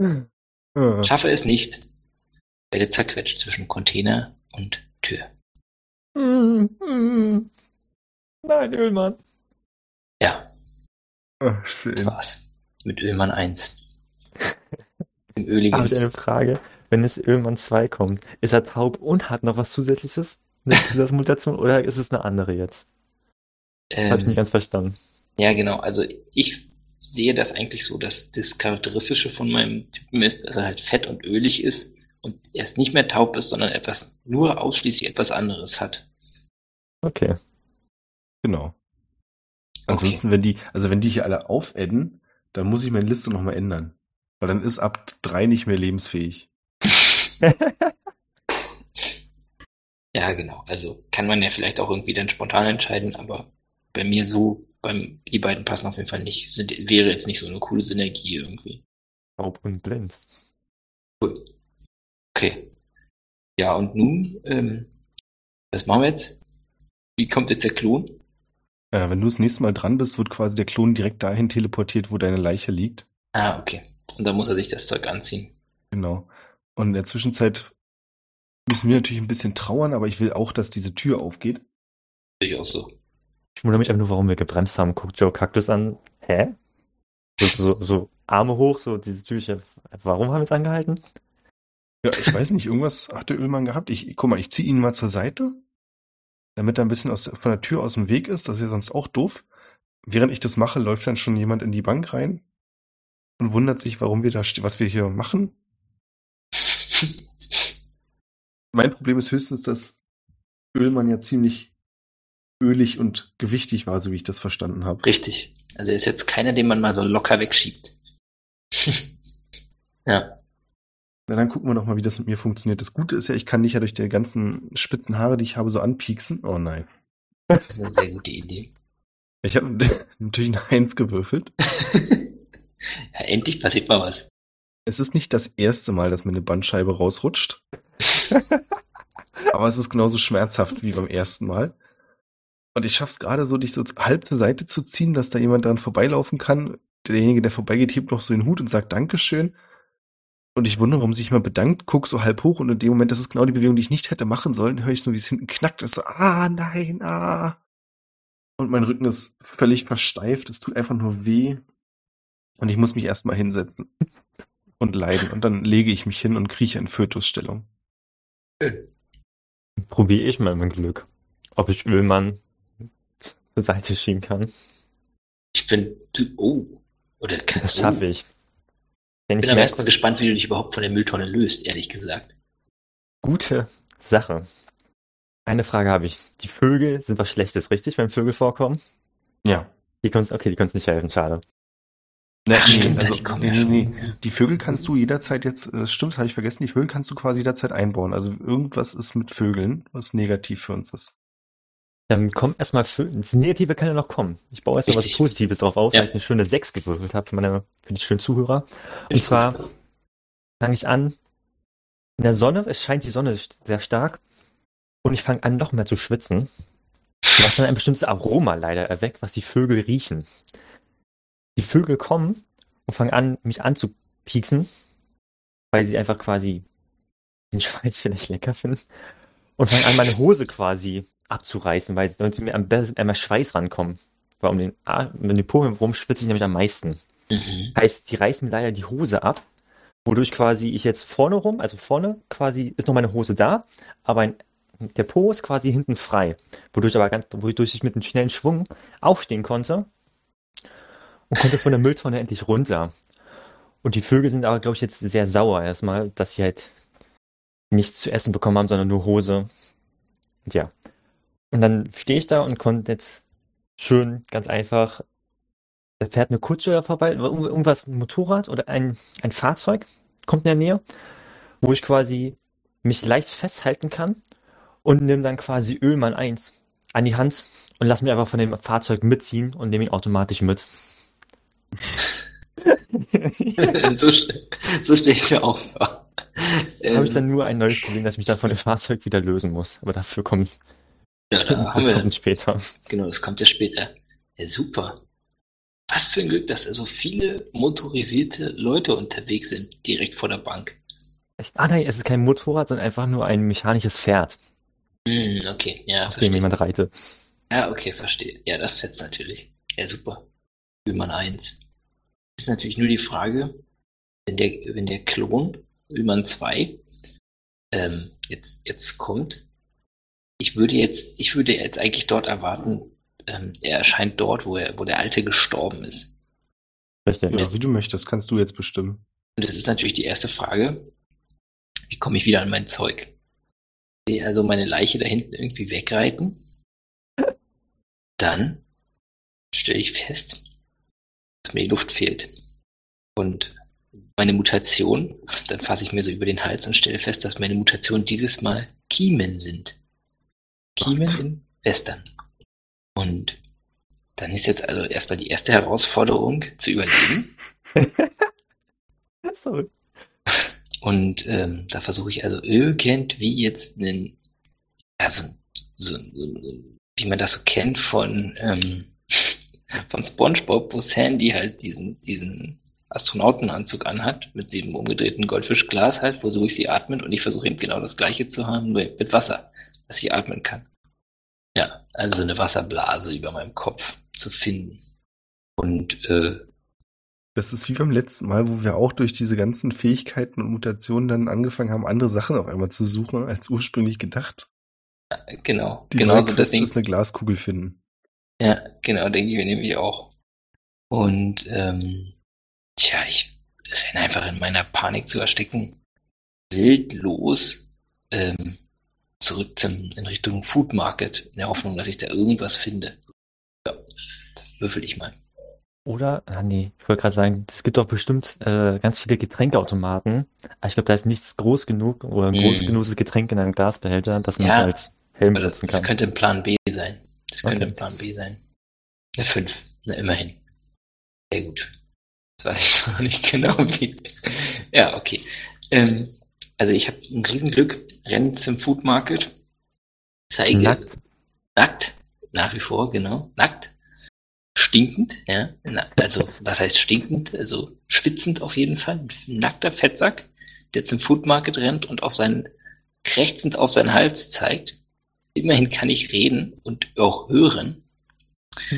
Äh, schaffe es nicht, werde zerquetscht zwischen Container und Tür. Mm, mm. Nein, Ölmann. Ja, äh, schön. das war's. Mit Ölmann 1. Im öligen. Habe ich eine Frage. Wenn es Ölmann 2 kommt, ist er taub und hat noch was Zusätzliches? Eine Zusatzmutation oder ist es eine andere jetzt? Das habe ich ähm, nicht ganz verstanden. Ja, genau. Also ich sehe das eigentlich so, dass das Charakteristische von meinem Typen ist, dass er halt fett und ölig ist und erst nicht mehr taub ist, sondern etwas, nur ausschließlich etwas anderes hat. Okay. Genau. Ansonsten, wenn die, also wenn die hier alle aufadden, dann muss ich meine Liste nochmal ändern. Weil dann ist ab drei nicht mehr lebensfähig. Ja, genau. Also kann man ja vielleicht auch irgendwie dann spontan entscheiden, aber bei mir so, beim, die beiden passen auf jeden Fall nicht. Sind, wäre jetzt nicht so eine coole Synergie irgendwie. Taub und blind. Cool. Okay. Ja, und nun, ähm, was machen wir jetzt? Wie kommt jetzt der Klon? Äh, wenn du das nächste Mal dran bist, wird quasi der Klon direkt dahin teleportiert, wo deine Leiche liegt. Ah, okay. Und dann muss er sich das Zeug anziehen. Genau. Und in der Zwischenzeit müssen wir natürlich ein bisschen trauern, aber ich will auch, dass diese Tür aufgeht. Sehe ich auch so. Ich wundere mich einfach nur, warum wir gebremst haben. Guckt Joe Cactus an. Hä? So, so, so Arme hoch, so diese Türchen. Warum haben wir es angehalten? Ja, ich weiß nicht, irgendwas hat der Ölmann gehabt. Ich, guck mal, ich ziehe ihn mal zur Seite, damit er ein bisschen aus, von der Tür aus dem Weg ist. Das ist ja sonst auch doof. Während ich das mache, läuft dann schon jemand in die Bank rein und wundert sich, warum wir da, was wir hier machen. Mein Problem ist höchstens, dass Ölmann ja ziemlich ölig und gewichtig war, so wie ich das verstanden habe. Richtig. Also er ist jetzt keiner, den man mal so locker wegschiebt. ja. Na, dann gucken wir doch mal, wie das mit mir funktioniert. Das Gute ist ja, ich kann dich ja durch die ganzen spitzen Haare, die ich habe, so anpieksen. Oh nein. Das ist eine sehr gute Idee. Ich habe natürlich eine Eins gewürfelt. Ja, endlich passiert mal was. Es ist nicht das erste Mal, dass mir eine Bandscheibe rausrutscht. aber es ist genauso schmerzhaft wie beim ersten Mal. Und ich schaff's gerade so, dich so halb zur Seite zu ziehen, dass da jemand dran vorbeilaufen kann. Derjenige, der vorbeigeht, hebt noch so den Hut und sagt Dankeschön. Und ich wundere, warum sich mal bedankt, guck so halb hoch und in dem Moment, das ist genau die Bewegung, die ich nicht hätte machen sollen, höre ich so, wie es hinten knackt. Das ist so, ah, nein, ah. Und mein Rücken ist völlig versteift. Es tut einfach nur weh. Und ich muss mich erstmal hinsetzen und leiden. Und dann lege ich mich hin und krieche in Fötusstellung. Probiere ich mal mein Glück. Ob ich Ölmann zur Seite schieben kann. Ich bin, du, oh. Oder kann, Das schaffe ich. Wenn Ich bin aber erstmal gespannt, wie du dich überhaupt von der Mülltonne löst, ehrlich gesagt. gute Sache. Eine Frage habe ich. Die Vögel sind was Schlechtes, richtig, wenn Vögel vorkommen? Ja. Die können okay, die können nicht helfen, schade. Nee, Ach, stimmt, also, die kommen nee, ja nee, schon. nee. Die Vögel kannst du jederzeit jetzt, äh, stimmt, habe ich vergessen, die Vögel kannst du quasi jederzeit einbauen. Also irgendwas ist mit Vögeln, was negativ für uns ist. Dann kommt erstmal Vögel. Das Negative kann ja noch kommen. Ich baue erstmal was. Positives drauf auf, Ja. weil ich eine schöne 6 gewürfelt habe für meine, für die schönen Zuhörer. Und ich zwar fange ich an, in der Sonne, es scheint die Sonne sehr stark und ich fange an, noch mehr zu schwitzen, was dann ein bestimmtes Aroma leider erweckt, was die Vögel riechen. Die Vögel kommen und fangen an, mich anzupieksen, weil sie einfach quasi den Schweiß vielleicht lecker finden und fangen an, meine Hose quasi abzureißen, weil sie mir am besten einmal Schweiß rankommen. Weil um den, Ar- um den Po herum schwitze ich nämlich am meisten. Mhm. Heißt, die reißen mir leider die Hose ab, wodurch quasi ich jetzt vorne rum, also vorne quasi ist noch meine Hose da, aber ein, der Po ist quasi hinten frei, wodurch aber ganz, wodurch ich mit einem schnellen Schwung aufstehen konnte und konnte von der Mülltonne endlich runter. Und die Vögel sind aber, glaube ich, jetzt sehr sauer erstmal, dass sie halt nichts zu essen bekommen haben, sondern nur Hose. Und ja. Und dann stehe ich da und konnte jetzt schön, ganz einfach da fährt eine Kutsche vorbei, irgend- irgendwas, ein Motorrad oder ein, ein Fahrzeug kommt in der Nähe, wo ich quasi mich leicht festhalten kann und nehme dann quasi Ölmann 1 an die Hand und lass mich einfach von dem Fahrzeug mitziehen und nehme ihn automatisch mit. so so stelle ich mir auch vor. Habe ich Ähm, dann nur ein neues Problem, dass ich mich dann von dem Fahrzeug wieder lösen muss. Aber dafür kommt Ja, da Das, haben wir. kommt später. Genau, das kommt ja später. Ja, super. Was für ein Glück, dass da so viele motorisierte Leute unterwegs sind, direkt vor der Bank. Ah nein, es ist kein Motorrad, sondern einfach nur ein mechanisches Pferd, Hm, okay, ja, auf dem verstehe. jemand reitet. Ja, okay, verstehe. Ja, das fetzt natürlich. Ja, super. Übmann 1. Ist natürlich nur die Frage, wenn der, wenn der Klon Übmann 2 ähm, jetzt, jetzt kommt. Ich würde jetzt, ich würde jetzt eigentlich dort erwarten, ähm, er erscheint dort, wo er, wo der Alte gestorben ist. Richtig. Ja, wie du möchtest, kannst du jetzt bestimmen. Und das ist natürlich die erste Frage. Wie komme ich wieder an mein Zeug? Ich sehe also meine Leiche da hinten irgendwie wegreiten. Dann stelle ich fest, dass mir die Luft fehlt. Und meine Mutation, dann fasse ich mir so über den Hals und stelle fest, dass meine Mutationen dieses Mal Kiemen sind. Kiemen in Western. Und dann ist jetzt also erstmal die erste Herausforderung zu überleben. Sorry. Und ähm, da versuche ich also irgendwie jetzt einen, also so, wie man das so kennt von ähm, von SpongeBob, wo Sandy halt diesen diesen Astronautenanzug anhat mit diesem umgedrehten Goldfischglas halt, versuche ich sie atmet und ich versuche eben genau das gleiche zu haben, nur mit Wasser, dass sie atmen kann. Ja, also eine Wasserblase über meinem Kopf zu finden. Und äh, Das ist wie beim letzten Mal, wo wir auch durch diese ganzen Fähigkeiten und Mutationen dann angefangen haben, andere Sachen auf einmal zu suchen, als ursprünglich gedacht. genau, Die genau so das Ding. ist eine Glaskugel finden. Ja, genau, denke ich mir nämlich auch. Und ähm, tja, ich renne einfach in meiner Panik zu ersticken. Wild los ähm, zurück zum, in Richtung Food Market, in der Hoffnung, dass ich da irgendwas finde. Ja, würfel ich mal. Oder, ah nee, ich wollte gerade sagen, es gibt doch bestimmt äh, ganz viele Getränkeautomaten. Aber ich glaube, da ist nichts groß genug oder ein Mm. groß genuges Getränk in einem Glasbehälter, dass man Ja, als Helm das, benutzen das kann. könnte ein Plan B sein. Das könnte Okay. ein Plan B sein. Eine 5, na immerhin. Sehr gut. Das weiß ich noch nicht genau wie. Ja, okay. Ähm, also ich habe ein Riesenglück, renne zum Food Market, zeige Nackt. nackt, nach wie vor, genau, nackt, stinkend, ja, na, also was heißt stinkend, also schwitzend auf jeden Fall, ein nackter Fettsack, der zum Food Market rennt und auf seinen, krächzend auf seinen Hals zeigt. Immerhin kann ich reden und auch hören.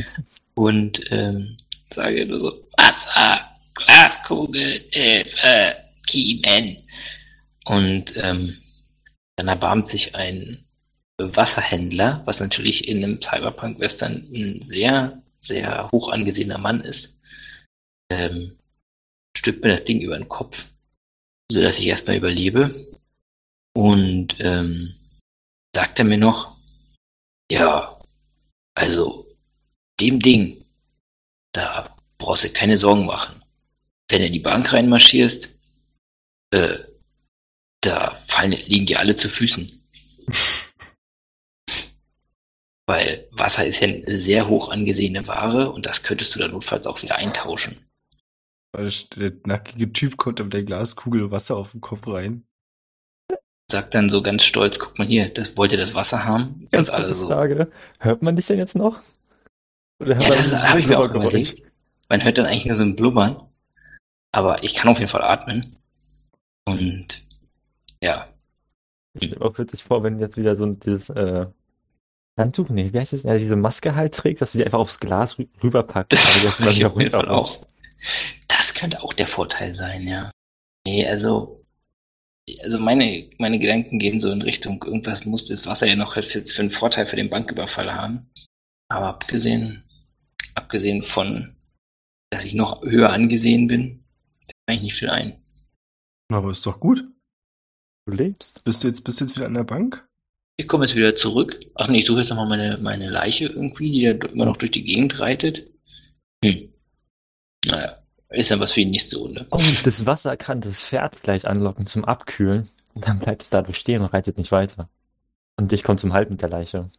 Und ähm, sage nur so, Wasser, Glaskugel, Hilfe, Kiemen. Und ähm, dann erbarmt sich ein Wasserhändler, was natürlich in einem Cyberpunk-Western ein sehr, sehr hoch angesehener Mann ist, ähm, stülpt mir das Ding über den Kopf, sodass ich erstmal überlebe. Und ähm, sagt er mir noch, ja, also dem Ding, da brauchst du keine Sorgen machen. Wenn du in die Bank reinmarschierst, äh, da fallen, liegen dir alle zu Füßen. Weil Wasser ist ja eine sehr hoch angesehene Ware und das könntest du dann notfalls auch wieder eintauschen. Weil der nackige Typ kommt mit der Glaskugel Wasser auf den Kopf rein. Sagt dann so ganz stolz, guck mal hier, das wollt ihr das Wasser haben? Ganz kurze so. Frage. Hört man dich denn jetzt noch? Oder hört Ja, man das dieses habe ich mir auch überlegt. Man hört dann eigentlich nur so ein Blubbern. Aber ich kann auf jeden Fall atmen. Und ja, Ich stelle mir auch witzig vor, wenn du jetzt wieder so ein, dieses äh, Handtuch, nee, wie heißt das? Ja, diese Maske halt trägst, dass du die einfach aufs Glas rü rüberpackst, aber das hab dann auf jeden Fall auch. Das könnte auch der Vorteil sein, ja. Nee, also, also meine, meine Gedanken gehen so in Richtung, irgendwas muss das Wasser ja noch jetzt für einen Vorteil für den Banküberfall haben. Aber abgesehen, abgesehen von, dass ich noch höher angesehen bin, fällt mir eigentlich nicht viel ein. Aber ist doch gut. Du lebst. Bist du jetzt, bist du jetzt wieder an der Bank? Ich komme jetzt wieder zurück. Ach nee, ich suche jetzt nochmal meine, meine Leiche irgendwie, die da immer noch durch die Gegend reitet. Hm. Naja, ist dann was für die nächste Runde. Oh, das Wasser kann das Pferd gleich anlocken zum Abkühlen. Und dann bleibt es dadurch stehen und reitet nicht weiter. Und ich komme zum Halt mit der Leiche.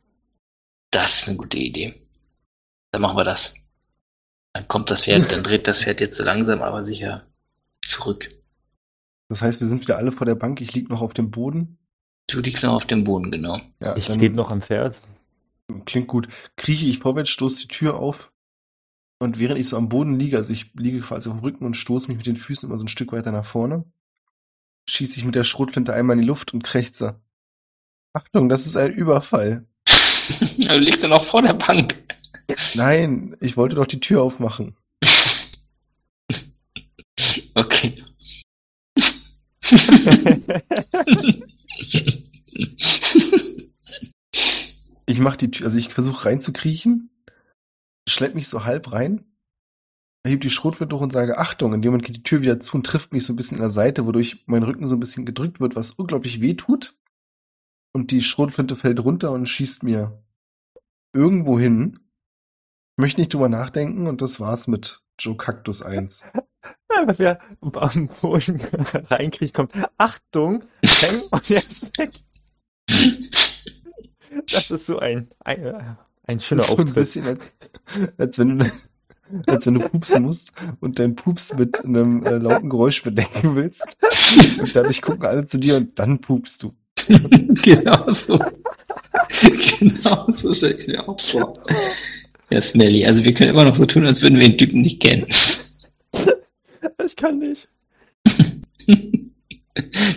Das ist eine gute Idee. Dann machen wir das. Dann kommt das Pferd, dann dreht das Pferd jetzt so langsam, aber sicher zurück. Das heißt, wir sind wieder alle vor der Bank. Ich lieg noch auf dem Boden. Du liegst noch auf dem Boden, genau. Ja, Ich klebe noch am Pferd. Klingt gut. Krieche ich vorwärts, stoße die Tür auf. Und während ich so am Boden liege, also ich liege quasi auf dem Rücken und stoße mich mit den Füßen immer so ein Stück weiter nach vorne, schieße ich mit der Schrotflinte einmal in die Luft und krächze. Achtung, das ist ein Überfall. Du liegst ja noch vor der Bank. Nein, ich wollte doch die Tür aufmachen. Okay. Ich mach die Tür, also ich versuche reinzukriechen, schlepp mich so halb rein, erhebe die Schrotflinte hoch und sage Achtung. In dem Moment geht die Tür wieder zu und trifft mich so ein bisschen in der Seite, wodurch mein Rücken so ein bisschen gedrückt wird, was unglaublich weh tut. Und die Schrotflinte fällt runter und schießt mir irgendwo hin. Möchte nicht drüber nachdenken und das war's mit Joe Cactus 1. Einfach wer am Boden reinkriegt, kommt, Achtung, häng und er ist weg. Das ist so ein, ein, ein schöner so ein Auftritt. bisschen, als, als wenn du, als wenn du pupsen musst und deinen Pups mit einem äh, lauten Geräusch bedecken willst. Und dadurch gucken alle zu dir und dann pupst du. genau so. genau so stelle ich es mir auch vor. Ja, Smelly. Also wir können immer noch so tun, als würden wir den Typen nicht kennen. Ich kann nicht.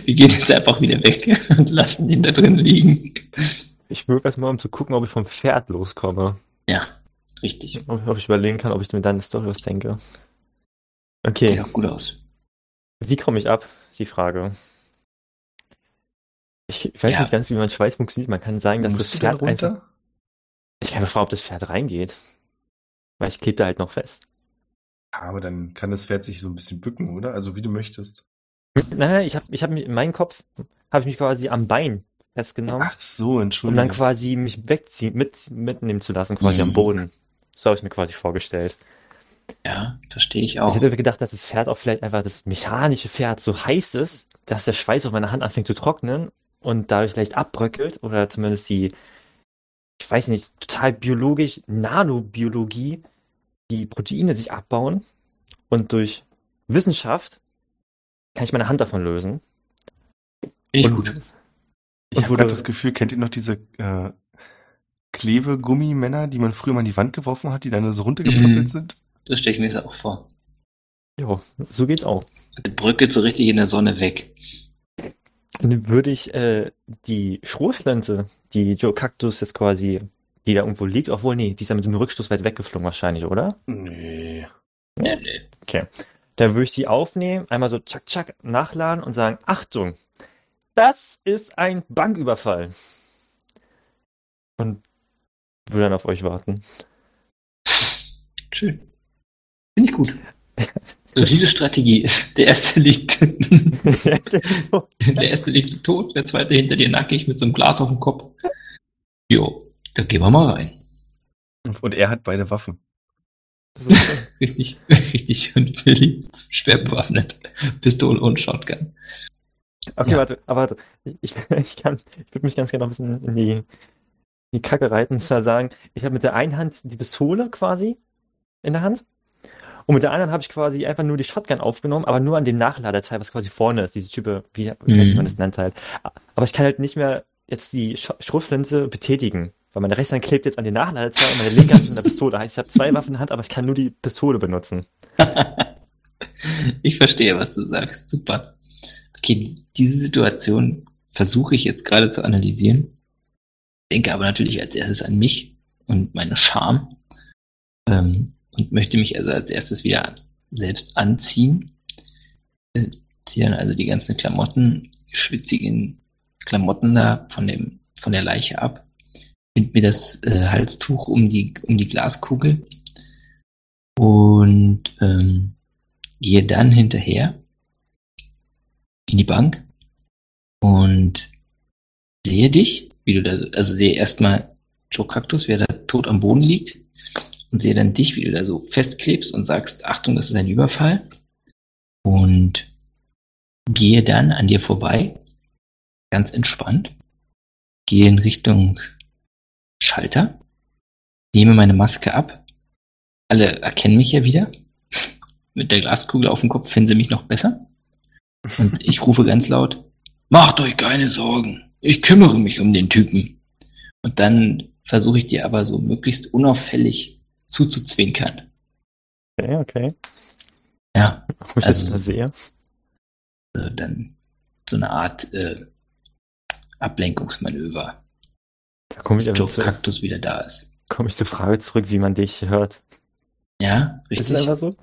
Wir gehen jetzt einfach wieder weg und lassen ihn da drin liegen. Ich würge erstmal, um zu gucken, ob ich vom Pferd loskomme. Ja, richtig. Ob, ob ich überlegen kann, ob ich mir dann eine Story was denke. Sieht Okay, auch gut aus. wie komme ich ab? Ist die Frage. Ich, weiß Ja. nicht ganz, wie mein Schweiß funktioniert. Man kann sagen, dass Musst das Pferd einfach. runter? Ich kann mir fragen, ob das Pferd reingeht. Weil ich klebe da halt noch fest. Aber dann kann das Pferd sich so ein bisschen bücken, oder? Also wie du möchtest. Nein, nein, ich habe ich hab mich in meinem Kopf habe ich mich quasi am Bein festgenommen, Ach so, um dann Entschuldigung. quasi mich wegziehen, mit, mitnehmen zu lassen, quasi am Mhm. Boden. So habe ich mir quasi vorgestellt. Ja, verstehe ich Ich auch. hätte gedacht, dass das Pferd auch vielleicht einfach das mechanische Pferd so heiß ist, dass der Schweiß auf meiner Hand anfängt zu trocknen und dadurch leicht abbröckelt oder zumindest die, ich weiß nicht, total biologisch, Nanobiologie, die Proteine sich abbauen und durch Wissenschaft kann ich meine Hand davon lösen. Finde ich Und- gut. Ich habe gerade das Gefühl, kennt ihr noch diese äh, Klebegummimänner, die man früher mal an die Wand geworfen hat, die dann so runtergeplöppelt Mhm. sind? Das stelle ich mir jetzt auch vor. Ja, so geht's auch. Der bröckelt so richtig in der Sonne weg. Dann würde ich äh, die Schrotflinte, die Joe Cactus jetzt quasi, die da irgendwo liegt, obwohl, nee, die ist ja mit dem Rückstoß weit weggeflogen wahrscheinlich, oder? Nee. Nee, nee. Okay. Dann würde ich die aufnehmen, einmal so tschack, tschack, nachladen und sagen, Achtung, das ist ein Banküberfall. Und würde dann auf euch warten. Schön. Finde ich gut. Solide Strategie. Der erste liegt, der erste liegt tot, der zweite hinter dir nackig mit so einem Glas auf dem Kopf. Jo, da gehen wir mal rein. Und er hat beide Waffen. Das ist, Richtig, richtig schön Philly. Schwer bewaffnet. Pistole und Shotgun. okay, Ja. warte, aber warte. Ich, ich, ich kann, ich würde mich ganz gerne noch ein bisschen in die, in die Kacke reiten, und zwar sagen, ich habe mit der einen Hand die Pistole quasi in der Hand. Und mit der anderen habe ich quasi einfach nur die Shotgun aufgenommen, aber nur an dem Nachladeteil, was quasi vorne ist, diese Type, wie, wie wie man das nennt halt. Aber ich kann halt nicht mehr jetzt die Sch betätigen, weil meine rechte Hand klebt jetzt an den Nachladeteil und meine linke Hand ist in der Pistole. Ich habe zwei Waffen in der Hand, aber ich kann nur die Pistole benutzen. Ich verstehe, was du sagst. Super. Okay, diese Situation versuche ich jetzt gerade zu analysieren. Denke aber natürlich als erstes an mich und meine Scham. Ähm, und möchte mich also als erstes wieder selbst anziehen. Äh, ziehe dann also die ganzen Klamotten, schwitzigen Klamotten da von dem, von der Leiche ab. Bind mir das äh, Halstuch um die, um die Glaskugel. Und ähm, gehe dann hinterher in die Bank und sehe dich, wie du da, also sehe erstmal Joe Cactus, wer da tot am Boden liegt und sehe dann dich, wie du da so festklebst und sagst, Achtung, das ist ein Überfall und gehe dann an dir vorbei, ganz entspannt, gehe in Richtung Schalter, nehme meine Maske ab, alle erkennen mich ja wieder, mit der Glaskugel auf dem Kopf finden sie mich noch besser. Und ich rufe ganz laut, macht euch keine Sorgen, ich kümmere mich um den Typen. Und dann versuche ich dir aber so möglichst unauffällig zuzuzwinkern. Okay, okay. Ja, ich Also- sehe? also dann so eine Art äh, Ablenkungsmanöver, Da komme ich, Joe zu, Cactus wieder da ist. komm ich zur Frage zurück, wie man dich hört. Ja, Ist es richtig. einfach so?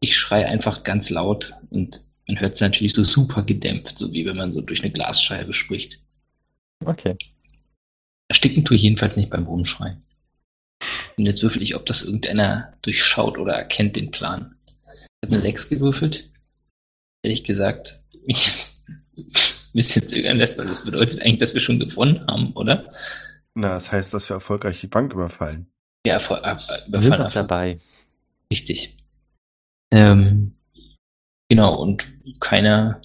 Ich schreie einfach ganz laut und man hört es natürlich so super gedämpft, so wie wenn man so durch eine Glasscheibe spricht. Okay. Ersticken tue ich jedenfalls nicht beim Rumschreien. Und jetzt würfel ich, ob das irgendeiner durchschaut oder erkennt den Plan. Ich habe eine 6 gewürfelt. Ehrlich gesagt, mich jetzt ein bisschen zögern lässt, weil das bedeutet eigentlich, dass wir schon gewonnen haben, oder? Na, das heißt, dass wir erfolgreich die Bank überfallen. Ja, vor, äh, Wir sind einfach. dabei. Richtig. Ähm, genau, und keiner,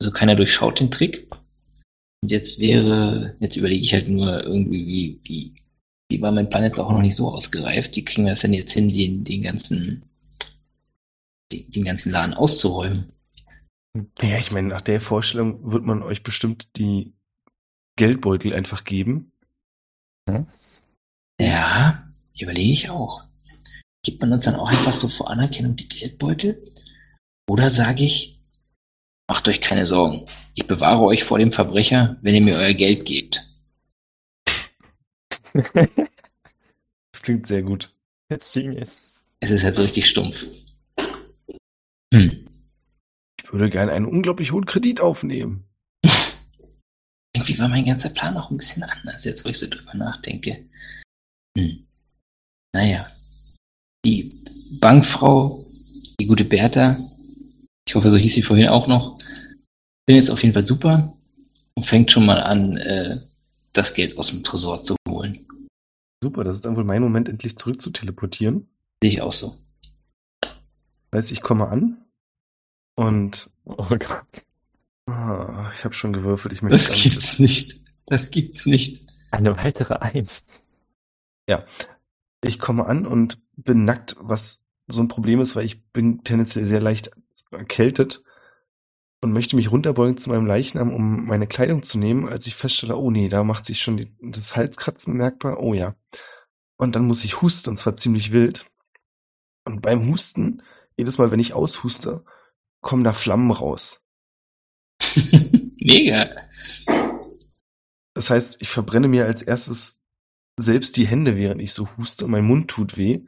also keiner durchschaut den Trick. Und jetzt wäre, jetzt überlege ich halt nur irgendwie, wie, wie, wie war mein Plan jetzt auch noch nicht so ausgereift? Wie kriegen wir es denn jetzt hin, den, den ganzen, den, den ganzen Laden auszuräumen? Ja, ich meine, nach der Vorstellung wird man euch bestimmt die Geldbeutel einfach geben. Ja, überlege ich auch. Gibt man uns dann auch einfach so vor Anerkennung die Geldbeutel? Oder sage ich, macht euch keine Sorgen. Ich bewahre euch vor dem Verbrecher, wenn ihr mir euer Geld gebt. Das klingt sehr gut. Jetzt Genius. Es ist halt so richtig stumpf. Hm. Ich würde gerne einen unglaublich hohen Kredit aufnehmen. Irgendwie war mein ganzer Plan auch ein bisschen anders, jetzt wo ich so drüber nachdenke. Hm. Naja. Die Bankfrau, die gute Bertha, ich hoffe, so hieß sie vorhin auch noch, bin jetzt auf jeden Fall super und fängt schon mal an, äh, das Geld aus dem Tresor zu holen. Super, das ist dann wohl mein Moment, endlich zurück zu teleportieren. Sehe ich auch so. Heißt, ich komme an und Oh Gott. Ah, ich habe schon gewürfelt. Ich möchte Das gibt's nicht. Das gibt's nicht. Eine weitere Eins. Ich komme an und bin nackt, was so ein Problem ist, weil ich bin tendenziell sehr leicht erkältet und möchte mich runterbeugen zu meinem Leichnam, um meine Kleidung zu nehmen, als ich feststelle, oh nee, da macht sich schon die, das Halskratzen bemerkbar. Oh ja. Und dann muss ich husten, und zwar ziemlich wild. Und beim Husten, jedes Mal, wenn ich aushuste, kommen da Flammen raus. Mega. Das heißt, ich verbrenne mir als erstes selbst die Hände, während ich so huste. Mein Mund tut weh.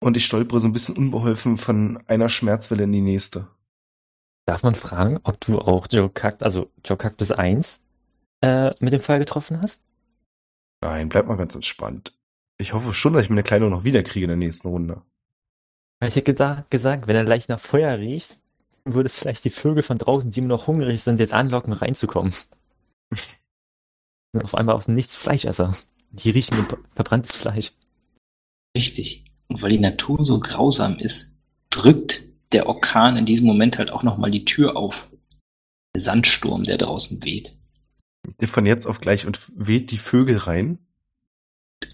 Und ich stolpere so ein bisschen unbeholfen von einer Schmerzwelle in die nächste. Darf man fragen, ob du auch Joe Cactus, also Joe Cactus 1 äh, mit dem Fall getroffen hast? Nein, bleib mal ganz entspannt. Ich hoffe schon, dass ich meine Kleidung noch wiederkriege in der nächsten Runde. Weil ich hätte gesagt, wenn er leicht nach Feuer riecht, würde es vielleicht die Vögel von draußen, die immer noch hungrig sind, jetzt anlocken, reinzukommen. Und auf einmal aus dem Nichts Fleischesser. Die riechen wie verbranntes Fleisch. Richtig. Und weil die Natur so grausam ist, drückt der Orkan in diesem Moment halt auch nochmal die Tür auf. Der Sandsturm, der draußen weht. Von jetzt auf gleich und weht die Vögel rein.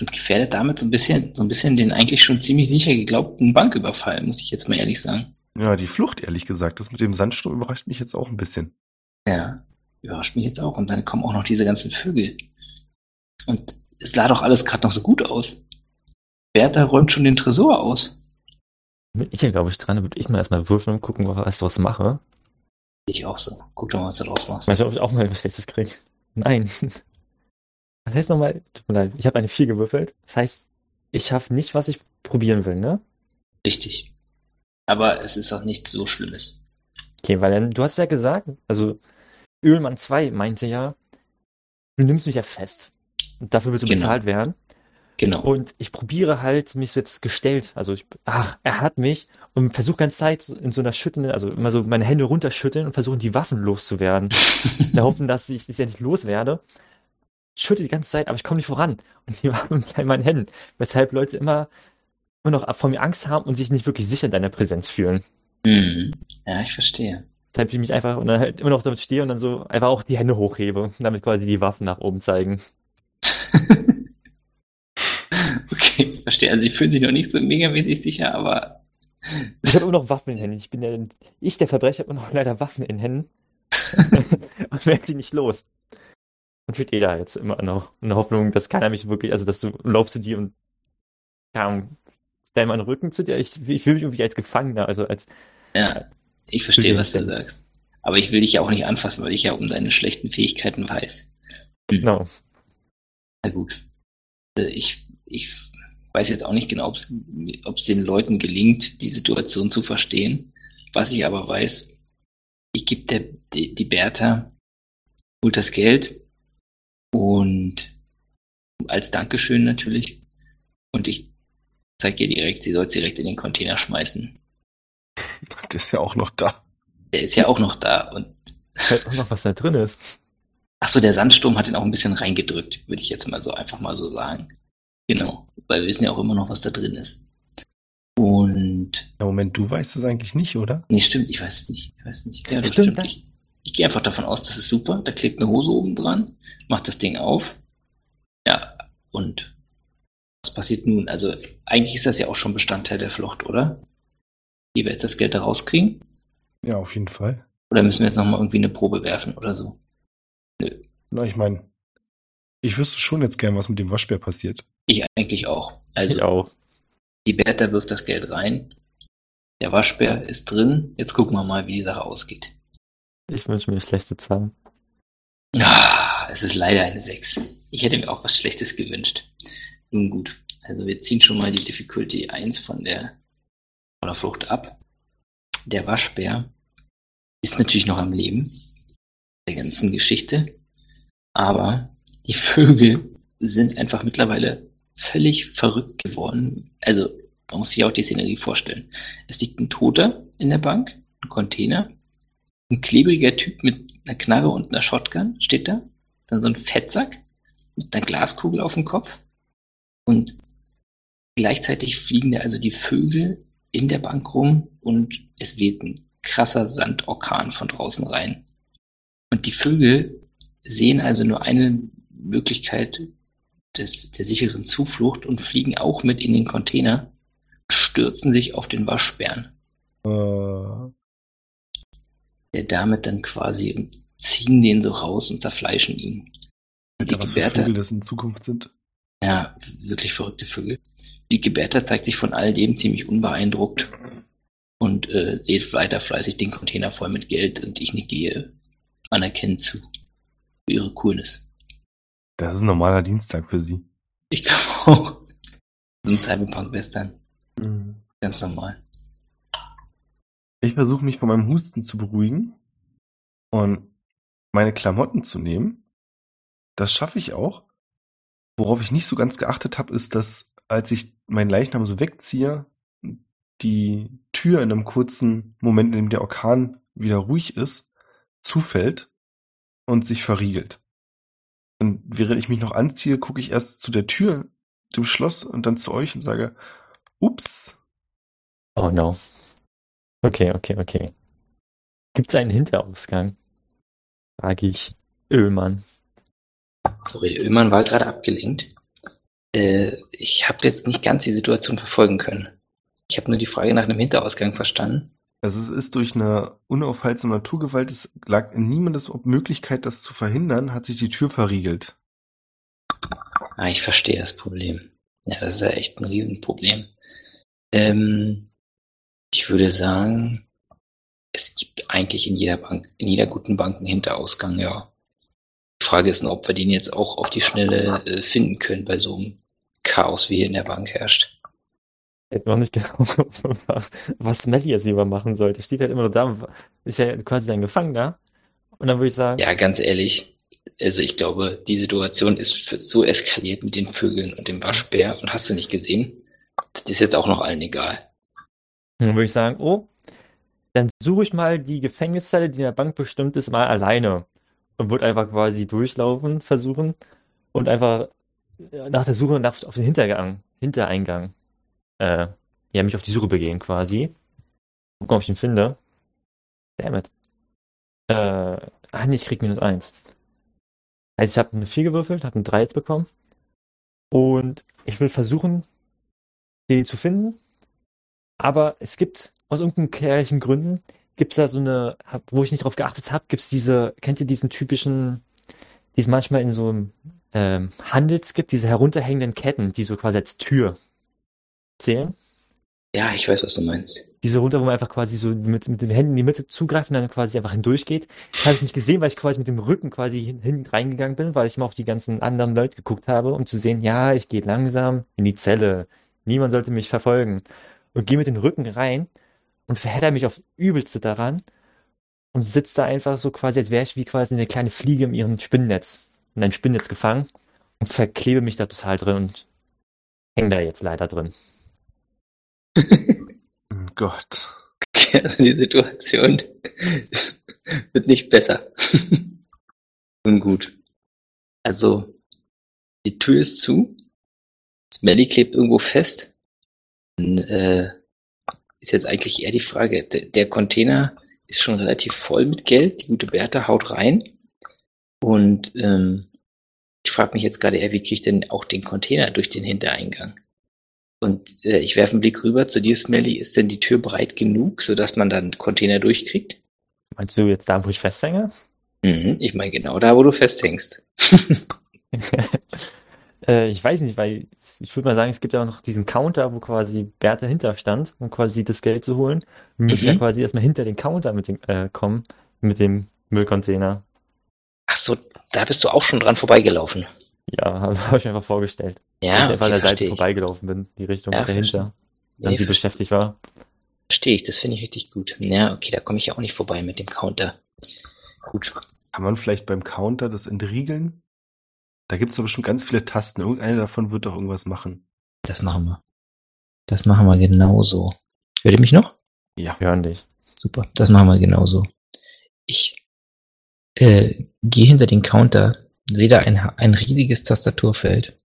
Und gefährdet damit so ein bisschen, so ein bisschen den eigentlich schon ziemlich sicher geglaubten Banküberfall, muss ich jetzt mal ehrlich sagen. Ja, die Flucht, ehrlich gesagt. Das mit dem Sandsturm überrascht mich jetzt auch ein bisschen. Ja, überrascht mich jetzt auch. Und dann kommen auch noch diese ganzen Vögel. Und es sah doch alles gerade noch so gut aus. Bertha räumt schon den Tresor aus. Bin ich ja, glaube ich, dran, dann würde ich mal erstmal würfeln und gucken, was ich daraus mache. Ich auch so. Guck doch mal, was du draus machst. Weiß nicht, ob ich auch mal was Schlechtes kriege. Nein. Was heißt nochmal? Tut mir leid, ich habe eine 4 gewürfelt. Das heißt, ich schaffe nicht, was ich probieren will, ne? Richtig. Aber es ist auch nichts so Schlimmes. Okay, weil dann, du hast ja gesagt, also Ölmann 2 meinte ja, du nimmst mich ja fest. Und dafür willst du Genau. bezahlt werden. Genau. Und ich probiere halt, mich so jetzt gestellt, also ich, ach, er hat mich und versuche ganz Zeit in so einer schüttenden, also immer so meine Hände runterschütteln und versuchen die Waffen loszuwerden. In der Hoffnung, dass ich es ja nicht loswerde. Schüttel die ganze Zeit, aber ich komme nicht voran. Und die Waffen bleiben in meinen Händen. Weshalb Leute immer, immer noch vor mir Angst haben und sich nicht wirklich sicher in deiner Präsenz fühlen. Hm. Ja, ich verstehe. Deshalb ich mich einfach und dann halt immer noch damit stehe und dann so einfach auch die Hände hochhebe und damit quasi die Waffen nach oben zeigen. Okay, ich verstehe. Also sie fühlen sich noch nicht so megamäßig sicher, aber Ich habe immer noch Waffen in den Händen. Ich bin der, ich, der Verbrecher, habe immer noch leider Waffen in den Händen. und werde die nicht los. und steht da jetzt immer noch in der Hoffnung, dass keiner mich wirklich, also dass du laufst du dir und keine Ahnung, stell meinen Rücken zu dir. Ich, ich fühle mich irgendwie als Gefangener, also als Ja, ich verstehe, was du sagst. Aber ich will dich ja auch nicht anfassen, weil ich ja um deine schlechten Fähigkeiten weiß. genau. Na gut. Äh, Ich, ich weiß jetzt auch nicht genau, ob es den Leuten gelingt, die Situation zu verstehen. Was ich aber weiß, ich gebe der die, die Bertha holt das Geld und als Dankeschön natürlich. Und ich zeige ihr direkt, sie soll es direkt in den Container schmeißen. Das ist ja auch noch da. Der ist ja auch noch da. Und Ich weiß auch noch, was da drin ist. ach so, der Sandsturm hat ihn auch ein bisschen reingedrückt, würde ich jetzt mal so einfach mal so sagen. Genau, weil wir wissen ja auch immer noch, was da drin ist. Und Ja, Moment, du weißt es eigentlich nicht, oder? Nee, stimmt, ich weiß es nicht. Ich weiß nicht. Ja, das Stimmt, stimmt. ne? Ich, ich gehe einfach davon aus, das ist super. Da klebt eine Hose oben dran, macht das Ding auf. Ja, und was passiert nun? Also, eigentlich ist das ja auch schon Bestandteil der Flucht, oder? Wie wir jetzt das Geld da rauskriegen? Ja, auf jeden Fall. Oder müssen wir jetzt nochmal irgendwie eine Probe werfen oder so? Na, ich meine, ich wüsste schon jetzt gern, was mit dem Waschbär passiert. Ich eigentlich auch. Also, Ich auch. die Bertha wirft das Geld rein. Der Waschbär ist drin. Jetzt gucken wir mal, wie die Sache ausgeht. Ich wünsche mir schlechte Zahlen. Ah, es ist leider eine 6. Ich hätte mir auch was Schlechtes gewünscht. Nun gut, also wir ziehen schon mal die Difficulty 1 von der, von der Flucht ab. Der Waschbär ist natürlich noch am Leben, der ganzen Geschichte, aber die Vögel sind einfach mittlerweile völlig verrückt geworden. Also man muss sich auch die Szenerie vorstellen. Es liegt ein Toter in der Bank, ein Container, ein klebriger Typ mit einer Knarre und einer Shotgun steht da. Dann so ein Fettsack mit einer Glaskugel auf dem Kopf. Und gleichzeitig fliegen da also die Vögel in der Bank rum und es weht ein krasser Sandorkan von draußen rein. Und die Vögel sehen also nur eine Möglichkeit des, der sicheren Zuflucht und fliegen auch mit in den Container, stürzen sich auf den Waschbären Äh, der damit dann quasi ziehen den so raus und zerfleischen ihn. Und die Alter, was für Gebärter, Vögel das in Zukunft sind. Ja, wirklich verrückte Vögel. Die Gebärter zeigt sich von all dem ziemlich unbeeindruckt und äh, lädt weiter fleißig den Container voll mit Geld und ich nicke anerkennend zu. Für ihre Coolness. Das ist ein normaler Dienstag für sie. Ich glaube auch. So ein Cyberpunk-Western. Ganz normal. Ich versuche mich von meinem Husten zu beruhigen und meine Klamotten zu nehmen. Das schaffe ich auch. Worauf ich nicht so ganz geachtet habe, ist, dass als ich meinen Leichnam so wegziehe, die Tür in einem kurzen Moment, in dem der Orkan wieder ruhig ist, zufällt und sich verriegelt. Und während ich mich noch anziehe, gucke ich erst zu der Tür, dem Schloss und dann zu euch und sage, ups, Oh no. Okay, okay, okay. Gibt's einen Hinterausgang? Frage ich. Ölmann. Sorry, der Öllmann war gerade abgelenkt. Äh, ich habe jetzt nicht ganz die Situation verfolgen können. Ich habe nur die Frage nach einem Hinterausgang verstanden. Also es ist durch eine unaufhaltsame Naturgewalt, es lag in niemandes Möglichkeit, das zu verhindern, hat sich die Tür verriegelt. Ah, ich verstehe das Problem. Ja, das ist ja echt ein Riesenproblem. Ähm, ich würde sagen, es gibt eigentlich in jeder Bank, in jeder guten Bank einen Hinterausgang, ja. Die Frage ist nur, ob wir den jetzt auch auf die Schnelle äh, finden können bei so einem Chaos, wie hier in der Bank herrscht. Ich weiß noch nicht genau, was, Smelly jetzt lieber machen sollte. Steht halt immer nur da, ist ja quasi ein Gefangener. Und dann würde ich sagen, Ja, ganz ehrlich, also ich glaube, die Situation ist so eskaliert mit den Vögeln und dem Waschbär und hast du nicht gesehen? Das ist jetzt auch noch allen egal. dann würde ich sagen, oh, dann suche ich mal die Gefängniszelle, die in der Bank bestimmt ist, mal alleine. Und würde einfach quasi durchlaufen, versuchen und einfach äh, nach der Suche nach, auf den Hintergang, Hintereingang, äh, ja, mich auf die Suche begehen quasi. Gucken, ob ich ihn finde. Damn it. Äh, ah, nee, ich krieg minus eins. Also ich habe eine 4 gewürfelt, habe eine 3 jetzt bekommen. Und ich will versuchen, den zu finden. Aber es gibt aus irgendeinen klärlichen Gründen, gibt es da so eine, wo ich nicht drauf geachtet habe, gibt es diese, kennt ihr diesen typischen die es manchmal in so ähm, Handels gibt, diese herunterhängenden Ketten, die so quasi als Tür zählen. Ja, ich weiß, was du meinst. Diese runter, wo man einfach quasi so mit, mit den Händen in die Mitte zugreifen und dann quasi einfach hindurchgeht. Das habe ich nicht gesehen, weil ich quasi mit dem Rücken quasi hin, hin reingegangen bin, weil ich mal auf die ganzen anderen Leute geguckt habe, um zu sehen, ja, ich gehe langsam in die Zelle. Niemand sollte mich verfolgen. Und gehe mit dem Rücken rein und verhedder mich auf übelste daran und sitze da einfach so quasi, als wäre ich wie quasi eine kleine Fliege in ihrem Spinnennetz, in einem Spinnennetz gefangen und verklebe mich da total drin und hänge da jetzt leider drin. Oh Gott. Also die Situation wird nicht besser. Nun gut. Also, die Tür ist zu. Smelly klebt irgendwo fest. Und, äh, ist jetzt eigentlich eher die Frage, der, der Container ist schon relativ voll mit Geld. Die gute Bertha haut rein. Und ähm, ich frage mich jetzt gerade eher, wie kriege ich denn auch den Container durch den Hintereingang? Und äh, ich werfe einen Blick rüber zu dir, Smelly. Ist denn die Tür breit genug, sodass man dann Container durchkriegt? Meinst du jetzt da, wo ich festhänge? Mhm, ich meine genau da, wo du festhängst. äh, ich weiß nicht, weil ich würde mal sagen, es gibt ja auch noch diesen Counter, wo quasi Bertha hinter stand, um quasi das Geld zu holen. Wir müssen Mhm. ja quasi erstmal hinter den Counter mit dem, äh, kommen, mit dem Müllcontainer. Ach so, da bist du auch schon dran vorbeigelaufen. Ja, habe hab ich mir einfach vorgestellt. dass Ja, ich einfach an der Seite ich. vorbeigelaufen bin, die Richtung Ja, dahinter. Dann Nee, sie beschäftigt war. Verstehe ich, das finde ich richtig gut. Ja, okay, da komme ich ja auch nicht vorbei mit dem Counter. Gut. Kann man vielleicht beim Counter das entriegeln? Da gibt's doch bestimmt ganz viele Tasten. Irgendeine davon wird doch irgendwas machen. Das machen wir. Das machen wir genauso. Hört ihr mich noch? Ja. Hören dich. Super, das machen wir genauso. Ich äh, gehe hinter den Counter, sehe da ein, ein riesiges Tastaturfeld.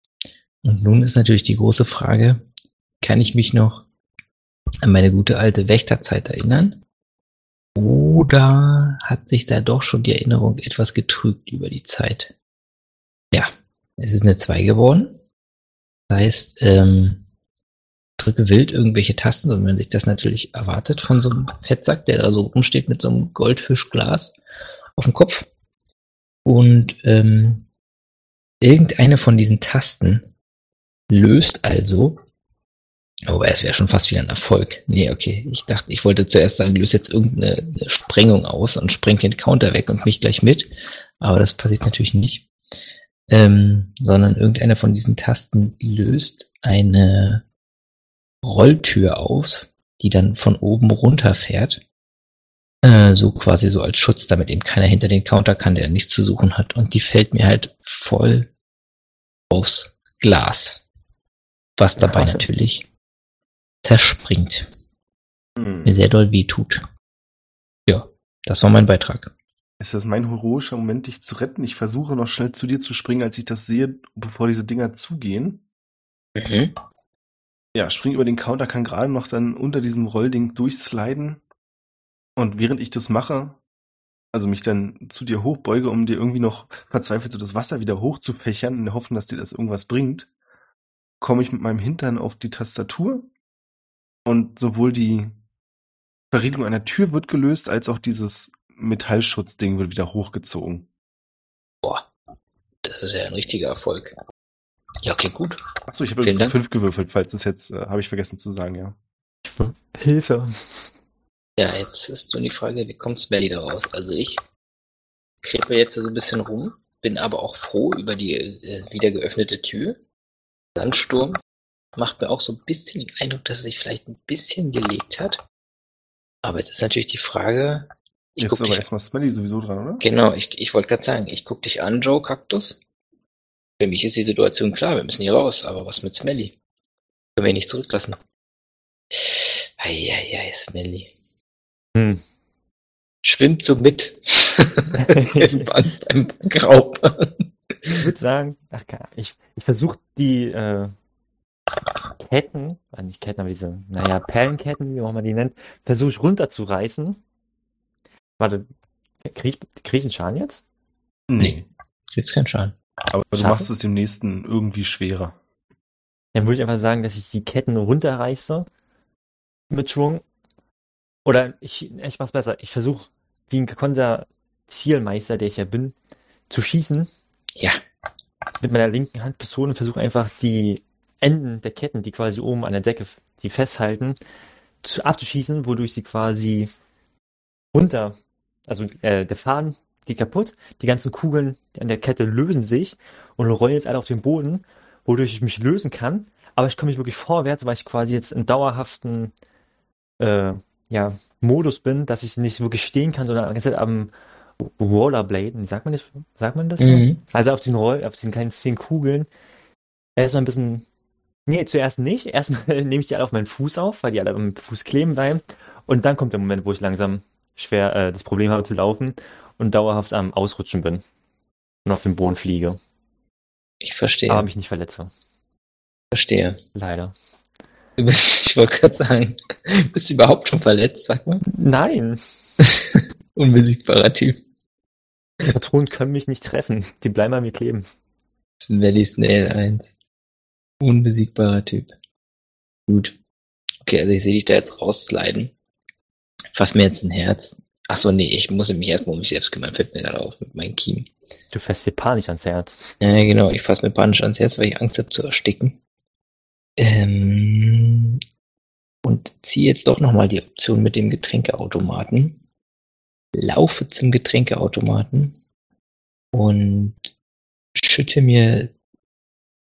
Und nun ist natürlich die große Frage, kann ich mich noch an meine gute alte Wächterzeit erinnern? Oder hat sich da doch schon die Erinnerung etwas getrübt über die Zeit? Es ist eine 2 geworden. Das heißt, ähm, drücke wild irgendwelche Tasten, und wenn sich das natürlich erwartet von so einem Fettsack, der da so rumsteht mit so einem Goldfischglas auf dem Kopf. Und ähm, irgendeine von diesen Tasten löst also, aber es wäre schon fast wieder ein Erfolg. Nee, okay, ich dachte, ich wollte zuerst sagen, löst jetzt irgendeine eine Sprengung aus und sprengt den Counter weg und mich gleich mit, aber das passiert natürlich nicht. Ähm, sondern irgendeine von diesen Tasten löst eine Rolltür auf, die dann von oben runterfährt. Äh, so quasi so als Schutz, damit eben keiner hinter den Counter kann, der nichts zu suchen hat. Und die fällt mir halt voll aufs Glas. Was dabei Ja. natürlich zerspringt. Hm. Mir sehr doll weh tut. Ja, das war mein Beitrag. Ist das mein heroischer Moment, dich zu retten? Ich versuche noch schnell zu dir zu springen, als ich das sehe, bevor diese Dinger zugehen. Mhm. Ja, spring über den Counter, kann gerade noch dann unter diesem Rollding durchsliden. Und während ich das mache, also mich dann zu dir hochbeuge, um dir irgendwie noch verzweifelt so das Wasser wieder hochzufächern, in der Hoffnung, dass dir das irgendwas bringt, komme ich mit meinem Hintern auf die Tastatur und sowohl die Verriegelung einer Tür wird gelöst, als auch dieses Metallschutzding wird wieder hochgezogen. Boah, das ist ja ein richtiger Erfolg. Ja, klingt gut. Achso, ich habe jetzt Dank. fünf gewürfelt, falls das jetzt, äh, habe ich vergessen zu sagen, ja. Hilfe. Ja, jetzt ist nur die Frage, wie kommt Smelly da raus? Also ich krepe jetzt so ein bisschen rum, bin aber auch froh über die äh, wieder geöffnete Tür. Sandsturm macht mir auch so ein bisschen den Eindruck, dass es sich vielleicht ein bisschen gelegt hat. Aber jetzt ist natürlich die Frage, ich jetzt guck aber dich, erstmal Smelly sowieso dran, oder? genau, ich, ich wollte gerade sagen, ich guck dich an, Joe Kaktus. Für mich ist die Situation klar, wir müssen hier raus, aber was mit Smelly? Können wir ihn nicht zurücklassen. Eieiei, Smelly. Hm. schwimmt so mit Im Band- beim Graup. Ich würde sagen, ach, ich, ich versuche die äh, Ketten, äh, nicht Ketten, aber diese, naja, Perlenketten, wie auch immer die nennt, versuche ich runterzureißen. Warte, krieg ich, krieg ich einen Schaden jetzt? Nee. Kriegst keinen Schaden. Aber du Schaffe? machst es dem nächsten irgendwie schwerer. Dann würde ich einfach sagen, dass ich die Ketten runterreiße mit Schwung. Oder ich, ich mach's besser. Ich versuche, wie ein gekonnter Zielmeister, der ich ja bin, zu schießen Ja, mit meiner linken Hand Pistole und versuche einfach die Enden der Ketten, die quasi oben an der Decke, die festhalten, zu, abzuschießen, wodurch sie quasi runter, also äh, der Faden geht kaputt, die ganzen Kugeln an der Kette lösen sich und rollen jetzt alle auf den Boden, wodurch ich mich lösen kann, aber ich komme nicht wirklich vorwärts, weil ich quasi jetzt in dauerhaften äh, ja, Modus bin, dass ich nicht wirklich stehen kann, sondern die ganze Zeit am Rollerbladen, sagt man das, sagt man das so? Mhm. Also auf diesen Roll, auf diesen kleinen vielen Kugeln. Erstmal ein bisschen, nee, zuerst nicht. Erstmal nehme ich die alle auf meinen Fuß auf, weil die alle am Fuß kleben bleiben. Und dann kommt der Moment, wo ich langsam schwer äh, das Problem habe zu laufen und dauerhaft am Ausrutschen bin und auf den Boden fliege, ich verstehe. aber mich nicht verletze. verstehe. Leider. Du bist, ich wollte gerade sagen, bist du überhaupt schon verletzt, sag mal? Nein, Unbesiegbarer Typ. Patronen können mich nicht treffen. Die bleiben an mir kleben. Das ist ein Valley Snail 1. Unbesiegbarer Typ. Gut. Okay, also ich sehe dich da jetzt raussliden. Fass mir jetzt ein Herz. Ach so, nee, ich muss mich erstmal um mich selbst kümmern, fällt mir gerade auf mit meinem Kiem. Du fährst dir panisch ans Herz. Ja, genau, ich fasse mir panisch ans Herz, weil ich Angst habe zu ersticken. Ähm, und ziehe jetzt doch nochmal die Option mit dem Getränkeautomaten. Laufe zum Getränkeautomaten und schütte mir,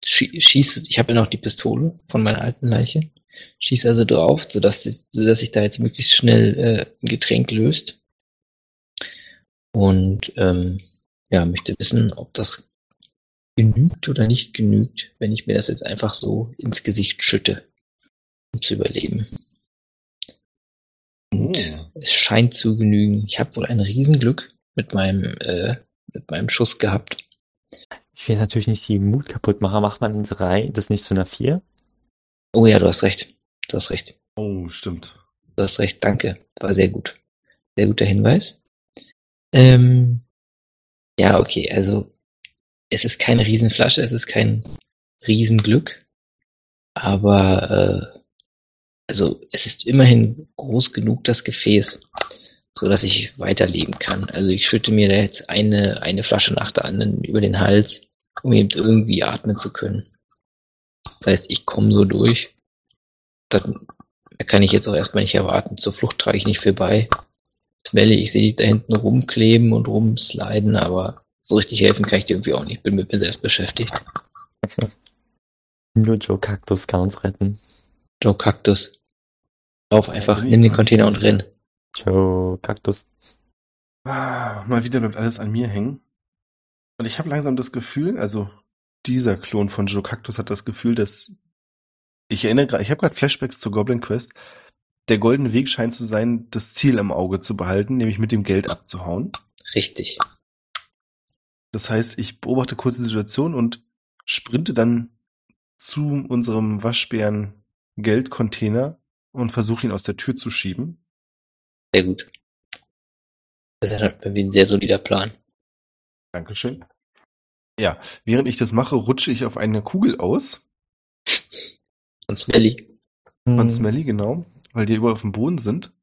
schie- schieße, ich habe ja noch die Pistole von meiner alten Leiche, schieße also drauf, sodass, sodass sich da jetzt möglichst schnell äh, ein Getränk löst. Und ähm, ja, möchte wissen, ob das genügt oder nicht genügt, wenn ich mir das jetzt einfach so ins Gesicht schütte, um zu überleben. Und Oh. es scheint zu genügen. Ich habe wohl ein Riesenglück mit meinem, äh, mit meinem Schuss gehabt. Ich will jetzt natürlich nicht die Mut kaputt machen. Macht man 3, das nicht zu einer 4? Oh ja, du hast recht. Du hast recht. Oh, stimmt. Du hast recht. Danke. War sehr gut. Sehr guter Hinweis. Ähm, ja, okay. Also, es ist keine Riesenflasche, es ist kein Riesenglück. Aber, äh, also, es ist immerhin groß genug, das Gefäß, so dass ich weiterleben kann. Also, ich schütte mir da jetzt eine, eine Flasche nach der anderen über den Hals, um eben irgendwie atmen zu können. Das heißt, ich komme so durch. Dann da kann ich jetzt auch erstmal nicht erwarten. Zur Flucht trage ich nicht viel bei. Smelly, ich sehe dich da hinten rumkleben und rumsliden, aber so richtig helfen kann ich dir irgendwie auch nicht. Bin mit mir selbst beschäftigt. Nur Joe Cactus kann uns retten. Joe Kaktus. Lauf einfach, nimm ich den Container und renn. Joe Cactus. Ah, mal wieder bleibt alles an mir hängen. Und ich habe langsam das Gefühl, also dieser Klon von Joe Cactus hat das Gefühl, dass ich erinnere gerade, ich habe gerade Flashbacks zur Goblin Quest. Der goldene Weg scheint zu sein, das Ziel im Auge zu behalten, nämlich mit dem Geld abzuhauen. Richtig. Das heißt, ich beobachte kurz die Situation und sprinte dann zu unserem Waschbären Geldcontainer und versuche ihn aus der Tür zu schieben. Sehr gut. Das ist irgendwie ein sehr solider Plan. Dankeschön. Ja, während ich das mache, rutsche ich auf eine Kugel aus. Und Smelly. von Hm, Smelly, genau, weil die überall auf dem Boden sind.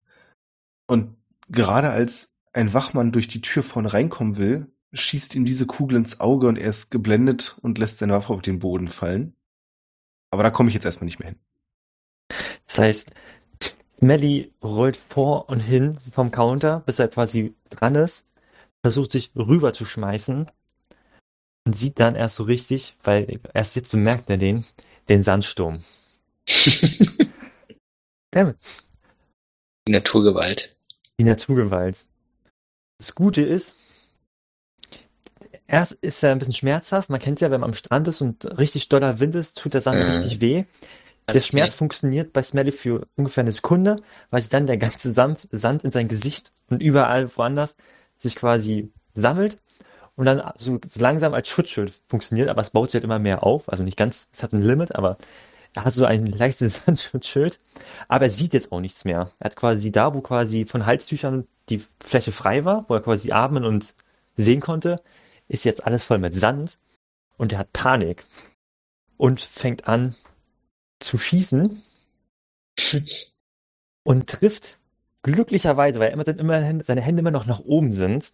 Und gerade als ein Wachmann durch die Tür vorne reinkommen will, schießt ihm diese Kugel ins Auge und er ist geblendet und lässt seine Waffe auf den Boden fallen. Aber da komme ich jetzt erstmal nicht mehr hin. Das heißt, Smelly rollt vor und hin vom Counter, bis er quasi dran ist, versucht sich rüber zu schmeißen und sieht dann erst so richtig, weil erst jetzt bemerkt er den, den Sandsturm. Damit. Die Naturgewalt. Die Naturgewalt. Das Gute ist, erst ist er ein bisschen schmerzhaft. Man kennt ja, wenn man am Strand ist und richtig doller Wind ist, tut der Sand Mhm. richtig weh. Der Schmerz klar. funktioniert bei Smelly für ungefähr eine Sekunde, weil sich dann der ganze Sand in sein Gesicht und überall woanders sich quasi sammelt und dann so langsam als Schutzschild funktioniert, aber es baut sich halt immer mehr auf. Also nicht ganz, es hat ein Limit, aber er hat so ein leichtes Sandschutzschild, aber er sieht jetzt auch nichts mehr. Er hat quasi da, wo quasi von Halstüchern die Fläche frei war, wo er quasi atmen und sehen konnte, ist jetzt alles voll mit Sand und er hat Panik und fängt an zu schießen und trifft glücklicherweise, weil er immer dann immer seine Hände immer noch nach oben sind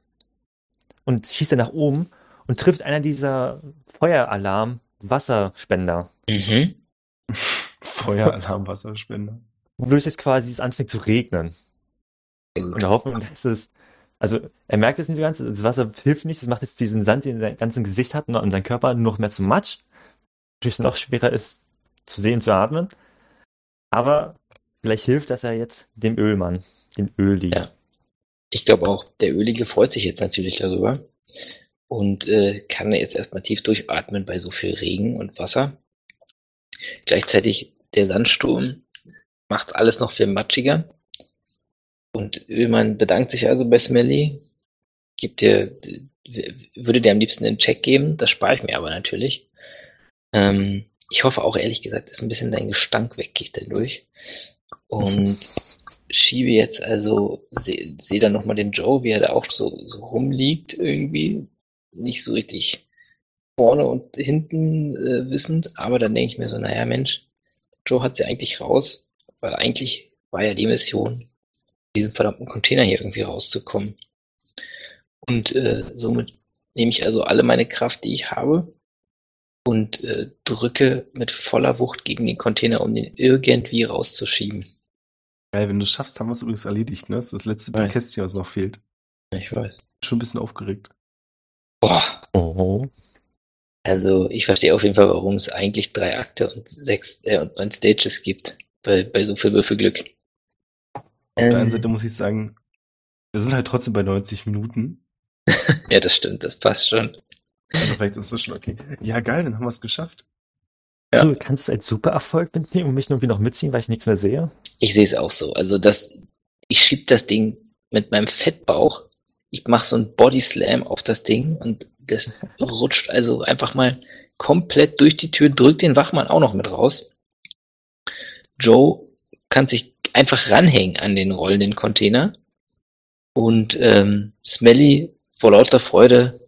und schießt er nach oben und trifft einer dieser Feueralarm-Wasserspender. Mhm. Feueralarm, Wasserspender. Wodurch es quasi es anfängt zu regnen. In der Hoffnung, dass es, also er merkt es nicht so ganz, das Wasser hilft nicht, es macht jetzt diesen Sand, den er in seinem ganzen Gesicht hat und sein Körper nur noch mehr zu Matsch. Wodurch es noch schwerer ist, zu sehen, zu atmen. Aber vielleicht hilft das ja jetzt dem Ölmann, dem Öli. Ja. Ich glaube auch, der Ölige freut sich jetzt natürlich darüber und äh, kann jetzt erstmal tief durchatmen bei so viel Regen und Wasser. Gleichzeitig der Sandsturm macht alles noch viel matschiger. Und Ölmann bedankt sich also bei Smelly, gibt dir, würde dir am liebsten einen Check geben, das spare ich mir aber natürlich. Ähm, ich hoffe auch ehrlich gesagt, dass ein bisschen dein Gestank weggeht dadurch. Und schiebe jetzt also, sehe seh dann nochmal den Joe, wie er da auch so, so rumliegt irgendwie. Nicht so richtig vorne und hinten äh, wissend, aber dann denke ich mir so, naja Mensch, Joe hat sie eigentlich raus, weil eigentlich war ja die Mission, diesen verdammten Container hier irgendwie rauszukommen. Und äh, somit nehme ich also alle meine Kraft, die ich habe, und äh, drücke mit voller Wucht gegen den Container, um den irgendwie rauszuschieben. Geil, wenn du es schaffst, haben wir es übrigens erledigt, ne? Das ist das letzte Weiß. Kästchen, was noch fehlt. Ich weiß. Schon ein bisschen aufgeregt. Boah, Oh. also ich verstehe auf jeden Fall, warum es eigentlich drei Akte und sechs äh, und neun Stages gibt bei, bei so viel Würfelglück. Auf der einen Ähm, Seite muss ich sagen, wir sind halt trotzdem bei 90 Minuten. ja, das stimmt, das passt schon. Also vielleicht ist das schon okay. Ja, geil, dann haben wir es geschafft. Ja. So, kannst du es als Supererfolg mitnehmen und mich irgendwie noch mitziehen, weil ich nichts mehr sehe? Ich sehe es auch so. Also das, ich schieb das Ding mit meinem Fettbauch. Ich mache so einen Body Slam auf das Ding und das rutscht also einfach mal komplett durch die Tür, drückt den Wachmann auch noch mit raus. Joe kann sich einfach ranhängen an den rollenden Container und ähm, Smelly vor lauter Freude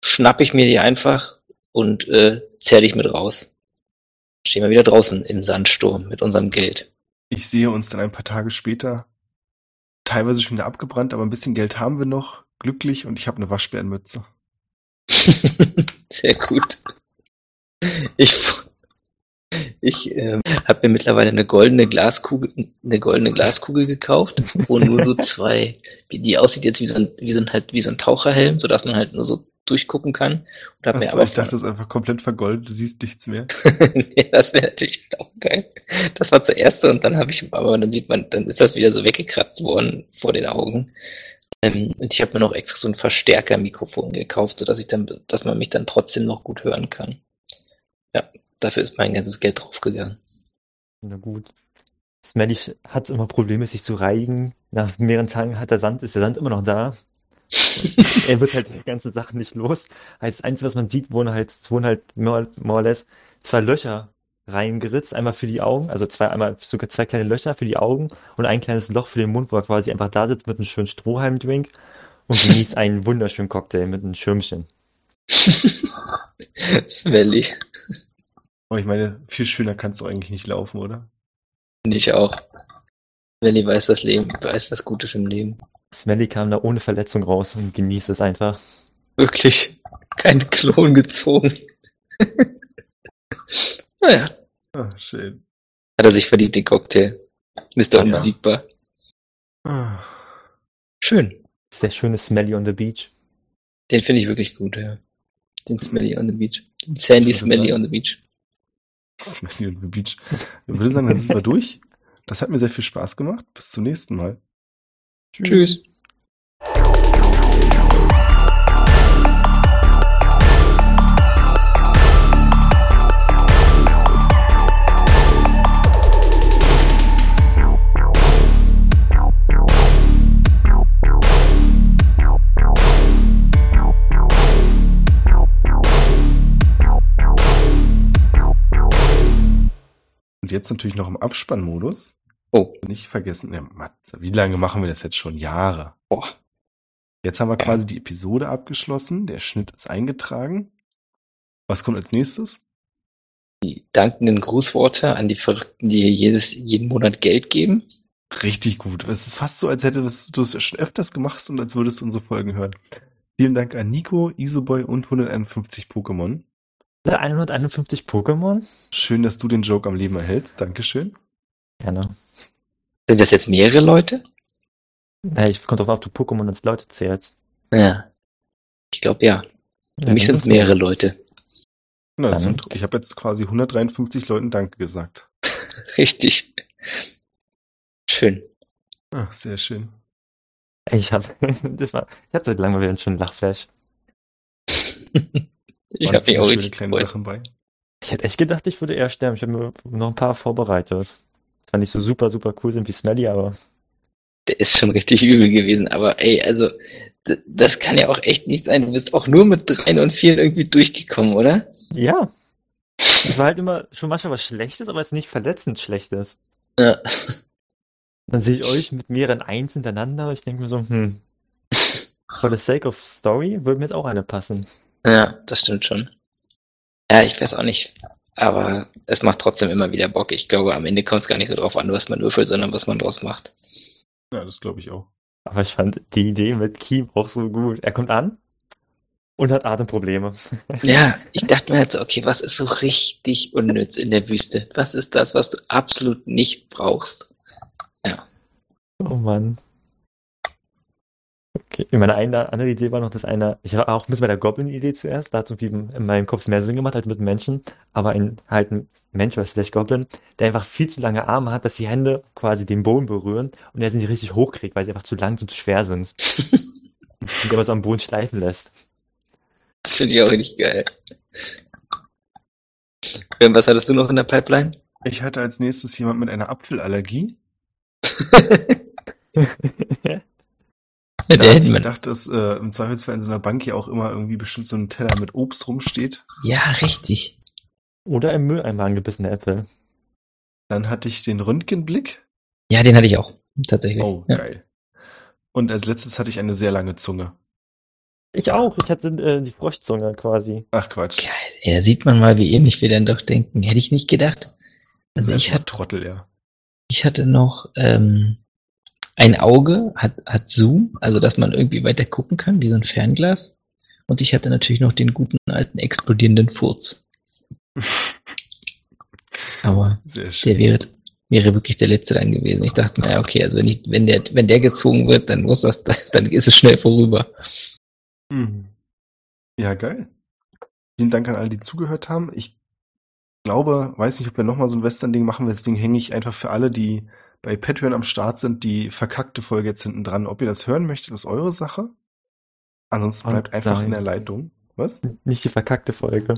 schnapp ich mir die einfach und äh, zerr dich mit raus. Stehen wir wieder draußen im Sandsturm mit unserem Geld. Ich sehe uns dann ein paar Tage später, teilweise schon wieder abgebrannt, aber ein bisschen Geld haben wir noch, glücklich und ich habe eine Waschbärenmütze. Sehr gut. Ich, ich ähm, habe mir mittlerweile eine goldene Glaskugel, eine goldene Glaskugel gekauft, wo nur so zwei, die aussieht jetzt wie so ein, wie so ein halt wie so ein Taucherhelm, so dass man halt nur so durchgucken kann. Und hab mir Achso, aber ich dachte, das ist einfach komplett vergoldet, du siehst nichts mehr. ja, das wäre natürlich auch geil. Das war zuerst und dann habe ich, aber dann sieht man, dann ist das wieder so weggekratzt worden vor den Augen. Ähm, und ich habe mir noch extra so ein Verstärker-Mikrofon gekauft, sodass ich dann, dass man mich dann trotzdem noch gut hören kann. Ja, dafür ist mein ganzes Geld draufgegangen. Na gut. Smelly hat immer Probleme, sich zu reinigen. Nach mehreren Tagen hat der Sand, ist der Sand immer noch da. er wird halt die ganzen Sachen nicht los. Heißt, das Einzige, was man sieht, wurden halt, es wurden halt more, more or less zwei Löcher reingeritzt. Einmal für die Augen, also zwei, einmal sogar zwei kleine Löcher für die Augen und ein kleines Loch für den Mund, wo er quasi einfach da sitzt mit einem schönen Strohhalmdrink und genießt einen wunderschönen Cocktail mit einem Schirmchen. Smelly. Aber ich meine, viel schöner kannst du eigentlich nicht laufen, oder? Finde ich auch. Smelly weiß das Leben, weiß was Gutes im Leben. Smelly kam da ohne Verletzung raus und genießt es einfach. Wirklich. Kein Klon gezogen. naja, Ah, schön. hat er sich verdient, den Cocktail. Mr. Ja. Unbesiegbar. Ah. Schön. Das ist der schöne Smelly on the Beach. Den finde ich wirklich gut, ja. Den Smelly on the Beach. Den Sandy Smelly sagen- on the Beach. Smelly on the Beach. Ich würde sagen, dann sind wir durch. Das hat mir sehr viel Spaß gemacht. Bis zum nächsten Mal. Tschüss. Und jetzt natürlich noch im Abspannmodus. Oh, Nicht vergessen, ja, Matze, wie lange machen wir das jetzt schon? Jahre. boah. Jetzt haben wir quasi die Episode abgeschlossen. Der Schnitt ist eingetragen. Was kommt als nächstes? Die dankenden Grußworte an die Verrückten, die hier jedes, jeden Monat Geld geben. Richtig gut. Es ist fast so, als hättest du es schon öfters gemacht und als würdest du unsere Folgen hören. Vielen Dank an Nico, Isoboy und 151 Pokémon. 151 Pokémon? Schön, dass du den Joke am Leben erhältst. Dankeschön. Gerne. Sind das jetzt mehrere Leute? Na, ich kommt drauf ob du Pokémon als Leute zählst. Ja. Ich glaube ja. Für Ja, mich sind es mehrere Leute. Na, sind, ich habe jetzt quasi 153 Leuten Danke gesagt. Richtig. Schön. Ah, sehr schön. Ich hab, das war, ich hatte seit langem wieder einen schönen Lachflash. Ich habe auch richtig kleine. Sachen bei. Ich hätte echt gedacht, ich würde eher sterben. Ich habe mir noch ein paar vorbereitet. Zwar nicht so super, super cool sind wie Smelly, aber Der ist schon richtig übel gewesen, aber ey, also, das kann ja auch echt nicht sein. Du bist auch nur mit dreien und vielen irgendwie durchgekommen, oder? ja. Es war halt immer schon manchmal was Schlechtes, aber es ist nicht verletzend Schlechtes. Ja. Dann sehe ich euch mit mehreren Eins hintereinander. Ich denke mir so, hm, for the sake of story würde mir jetzt auch eine passen. Ja, das stimmt schon. Ja, ich weiß auch nicht. Aber es macht trotzdem immer wieder Bock. Ich glaube, am Ende kommt es gar nicht so drauf an, was man würfelt, sondern was man draus macht. Ja, das glaube ich auch. Aber ich fand die Idee mit Kiem auch so gut. Er kommt an und hat Atemprobleme. Ja, ich dachte mir halt so, okay, was ist so richtig unnütz in der Wüste? Was ist das, was du absolut nicht brauchst? Oh Mann. Okay, meine eine andere Idee war noch, dass einer, ich war auch ein bisschen bei der Goblin-Idee zuerst, da hat irgendwie in meinem Kopf mehr Sinn gemacht, halt mit Menschen, aber ein, halt ein Mensch, was slash Goblin, der einfach viel zu lange Arme hat, dass die Hände quasi den Boden berühren und er sie nicht richtig hochkriegt, weil sie einfach zu lang und zu schwer sind. und der aber so am Boden schleifen lässt. Das finde ich auch richtig geil. Ähm, Was hattest du noch in der Pipeline? Ich hatte als nächstes jemand mit einer Apfelallergie. Ja, Da hätte ich gedacht, dass äh, im Zweifelsfall in so einer Bank ja auch immer irgendwie bestimmt so ein Teller mit Obst rumsteht. Ja, richtig. Oder im Mülleimer angebissene Äpfel. Dann hatte ich den Röntgenblick. Ja, den hatte ich auch. Tatsächlich. Oh, ja. geil. Und als letztes hatte ich eine sehr lange Zunge. Ich auch, ich hatte äh, die Froschzunge quasi. Ach Quatsch. Geil. Ja, da sieht man mal, wie ähnlich wir dann doch denken. Hätte ich nicht gedacht. Also ich hatte, Trottel, ja. ich hatte noch ähm, ein Auge, hat, hat Zoom, also dass man irgendwie weiter gucken kann, wie so ein Fernglas. Und ich hatte natürlich noch den guten alten explodierenden Furz. Aber der wäre, wäre wirklich der letzte dann gewesen. Ich dachte, naja, okay, also wenn, ich, wenn der, wenn der gezogen wird, dann muss das, dann ist es schnell vorüber. Mhm. Ja, geil. Vielen Dank an alle, die zugehört haben. Ich glaube, weiß nicht, ob wir nochmal so ein Western-Ding machen, deswegen hänge ich einfach für alle, die bei Patreon am Start sind, die verkackte Folge jetzt hinten dran. Ob ihr das hören möchtet, ist eure Sache. Ansonsten Oh bleibt einfach nein. in der Leitung. Was? Nicht die verkackte Folge.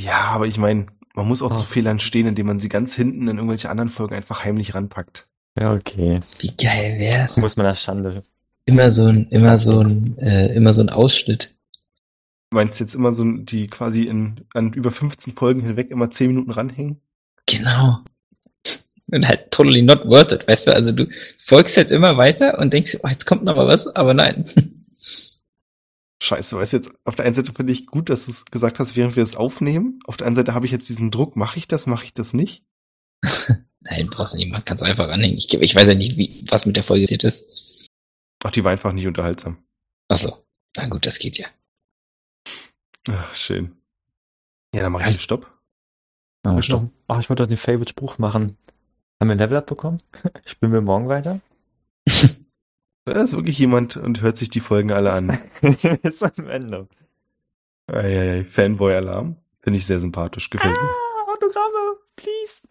Ja, aber ich meine, man muss auch Oh. zu Fehlern stehen, indem man sie ganz hinten in irgendwelche anderen Folgen einfach heimlich ranpackt. Ja, okay. Wie geil wär's? Muss man das Schande. Immer so ein, immer so ein, äh, immer so ein Ausschnitt. Du meinst jetzt immer so, die quasi in, an über 15 Folgen hinweg immer 10 Minuten ranhängen? Genau. Und halt totally not worth it, weißt du? Also du folgst halt immer weiter und denkst, oh, jetzt kommt noch mal was, aber nein. Scheiße, weißt du jetzt, auf der einen Seite finde ich gut, dass du es gesagt hast, während wir es aufnehmen. Auf der anderen Seite habe ich jetzt diesen Druck, mache ich das, mache ich das nicht? Nein, brauchst du nicht, man kann es einfach anhängen. Ich, ich weiß ja nicht, wie, was mit der Folge passiert ist. Ach, die war einfach nicht unterhaltsam. Achso. Na gut, das geht ja. Ach, schön. Ja, dann mache ich den Stopp. Oh, Ich ach, ich wollte doch den Favorite-Spruch machen. Haben wir ein Level-Up bekommen? Spielen wir morgen weiter? Da ist wirklich jemand und hört sich die Folgen alle an. Ist am Ende. Eieiei, Fanboy-Alarm. Finde ich sehr sympathisch, gefällt mir. Ah, Autogramme, please.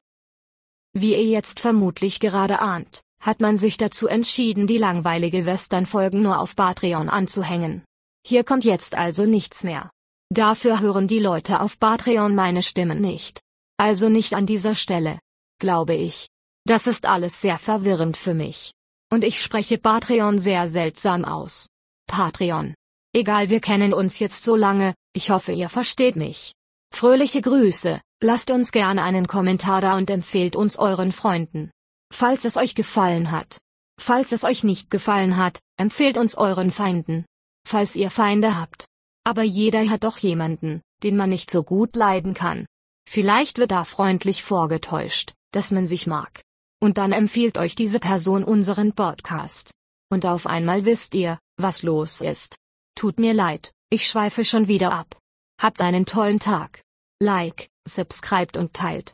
Wie ihr jetzt vermutlich gerade ahnt, hat man sich dazu entschieden, die langweilige Western-Folgen nur auf Patreon anzuhängen. Hier kommt jetzt also nichts mehr. Dafür hören die Leute auf Patreon meine Stimmen nicht. Also nicht an dieser Stelle. Glaube ich. Das ist alles sehr verwirrend für mich. Und ich spreche Patreon sehr seltsam aus. Patreon. Egal, wir kennen uns jetzt so lange, ich hoffe, ihr versteht mich. Fröhliche Grüße, lasst uns gerne einen Kommentar da und empfehlt uns euren Freunden. Falls es euch gefallen hat. Falls es euch nicht gefallen hat, empfehlt uns euren Feinden. Falls ihr Feinde habt. Aber jeder hat doch jemanden, den man nicht so gut leiden kann. Vielleicht wird da freundlich vorgetäuscht, dass man sich mag. Und dann empfiehlt euch diese Person unseren Podcast. Und auf einmal wisst ihr, was los ist. Tut mir leid, ich schweife schon wieder ab. Habt einen tollen Tag. Like, subscribt und teilt.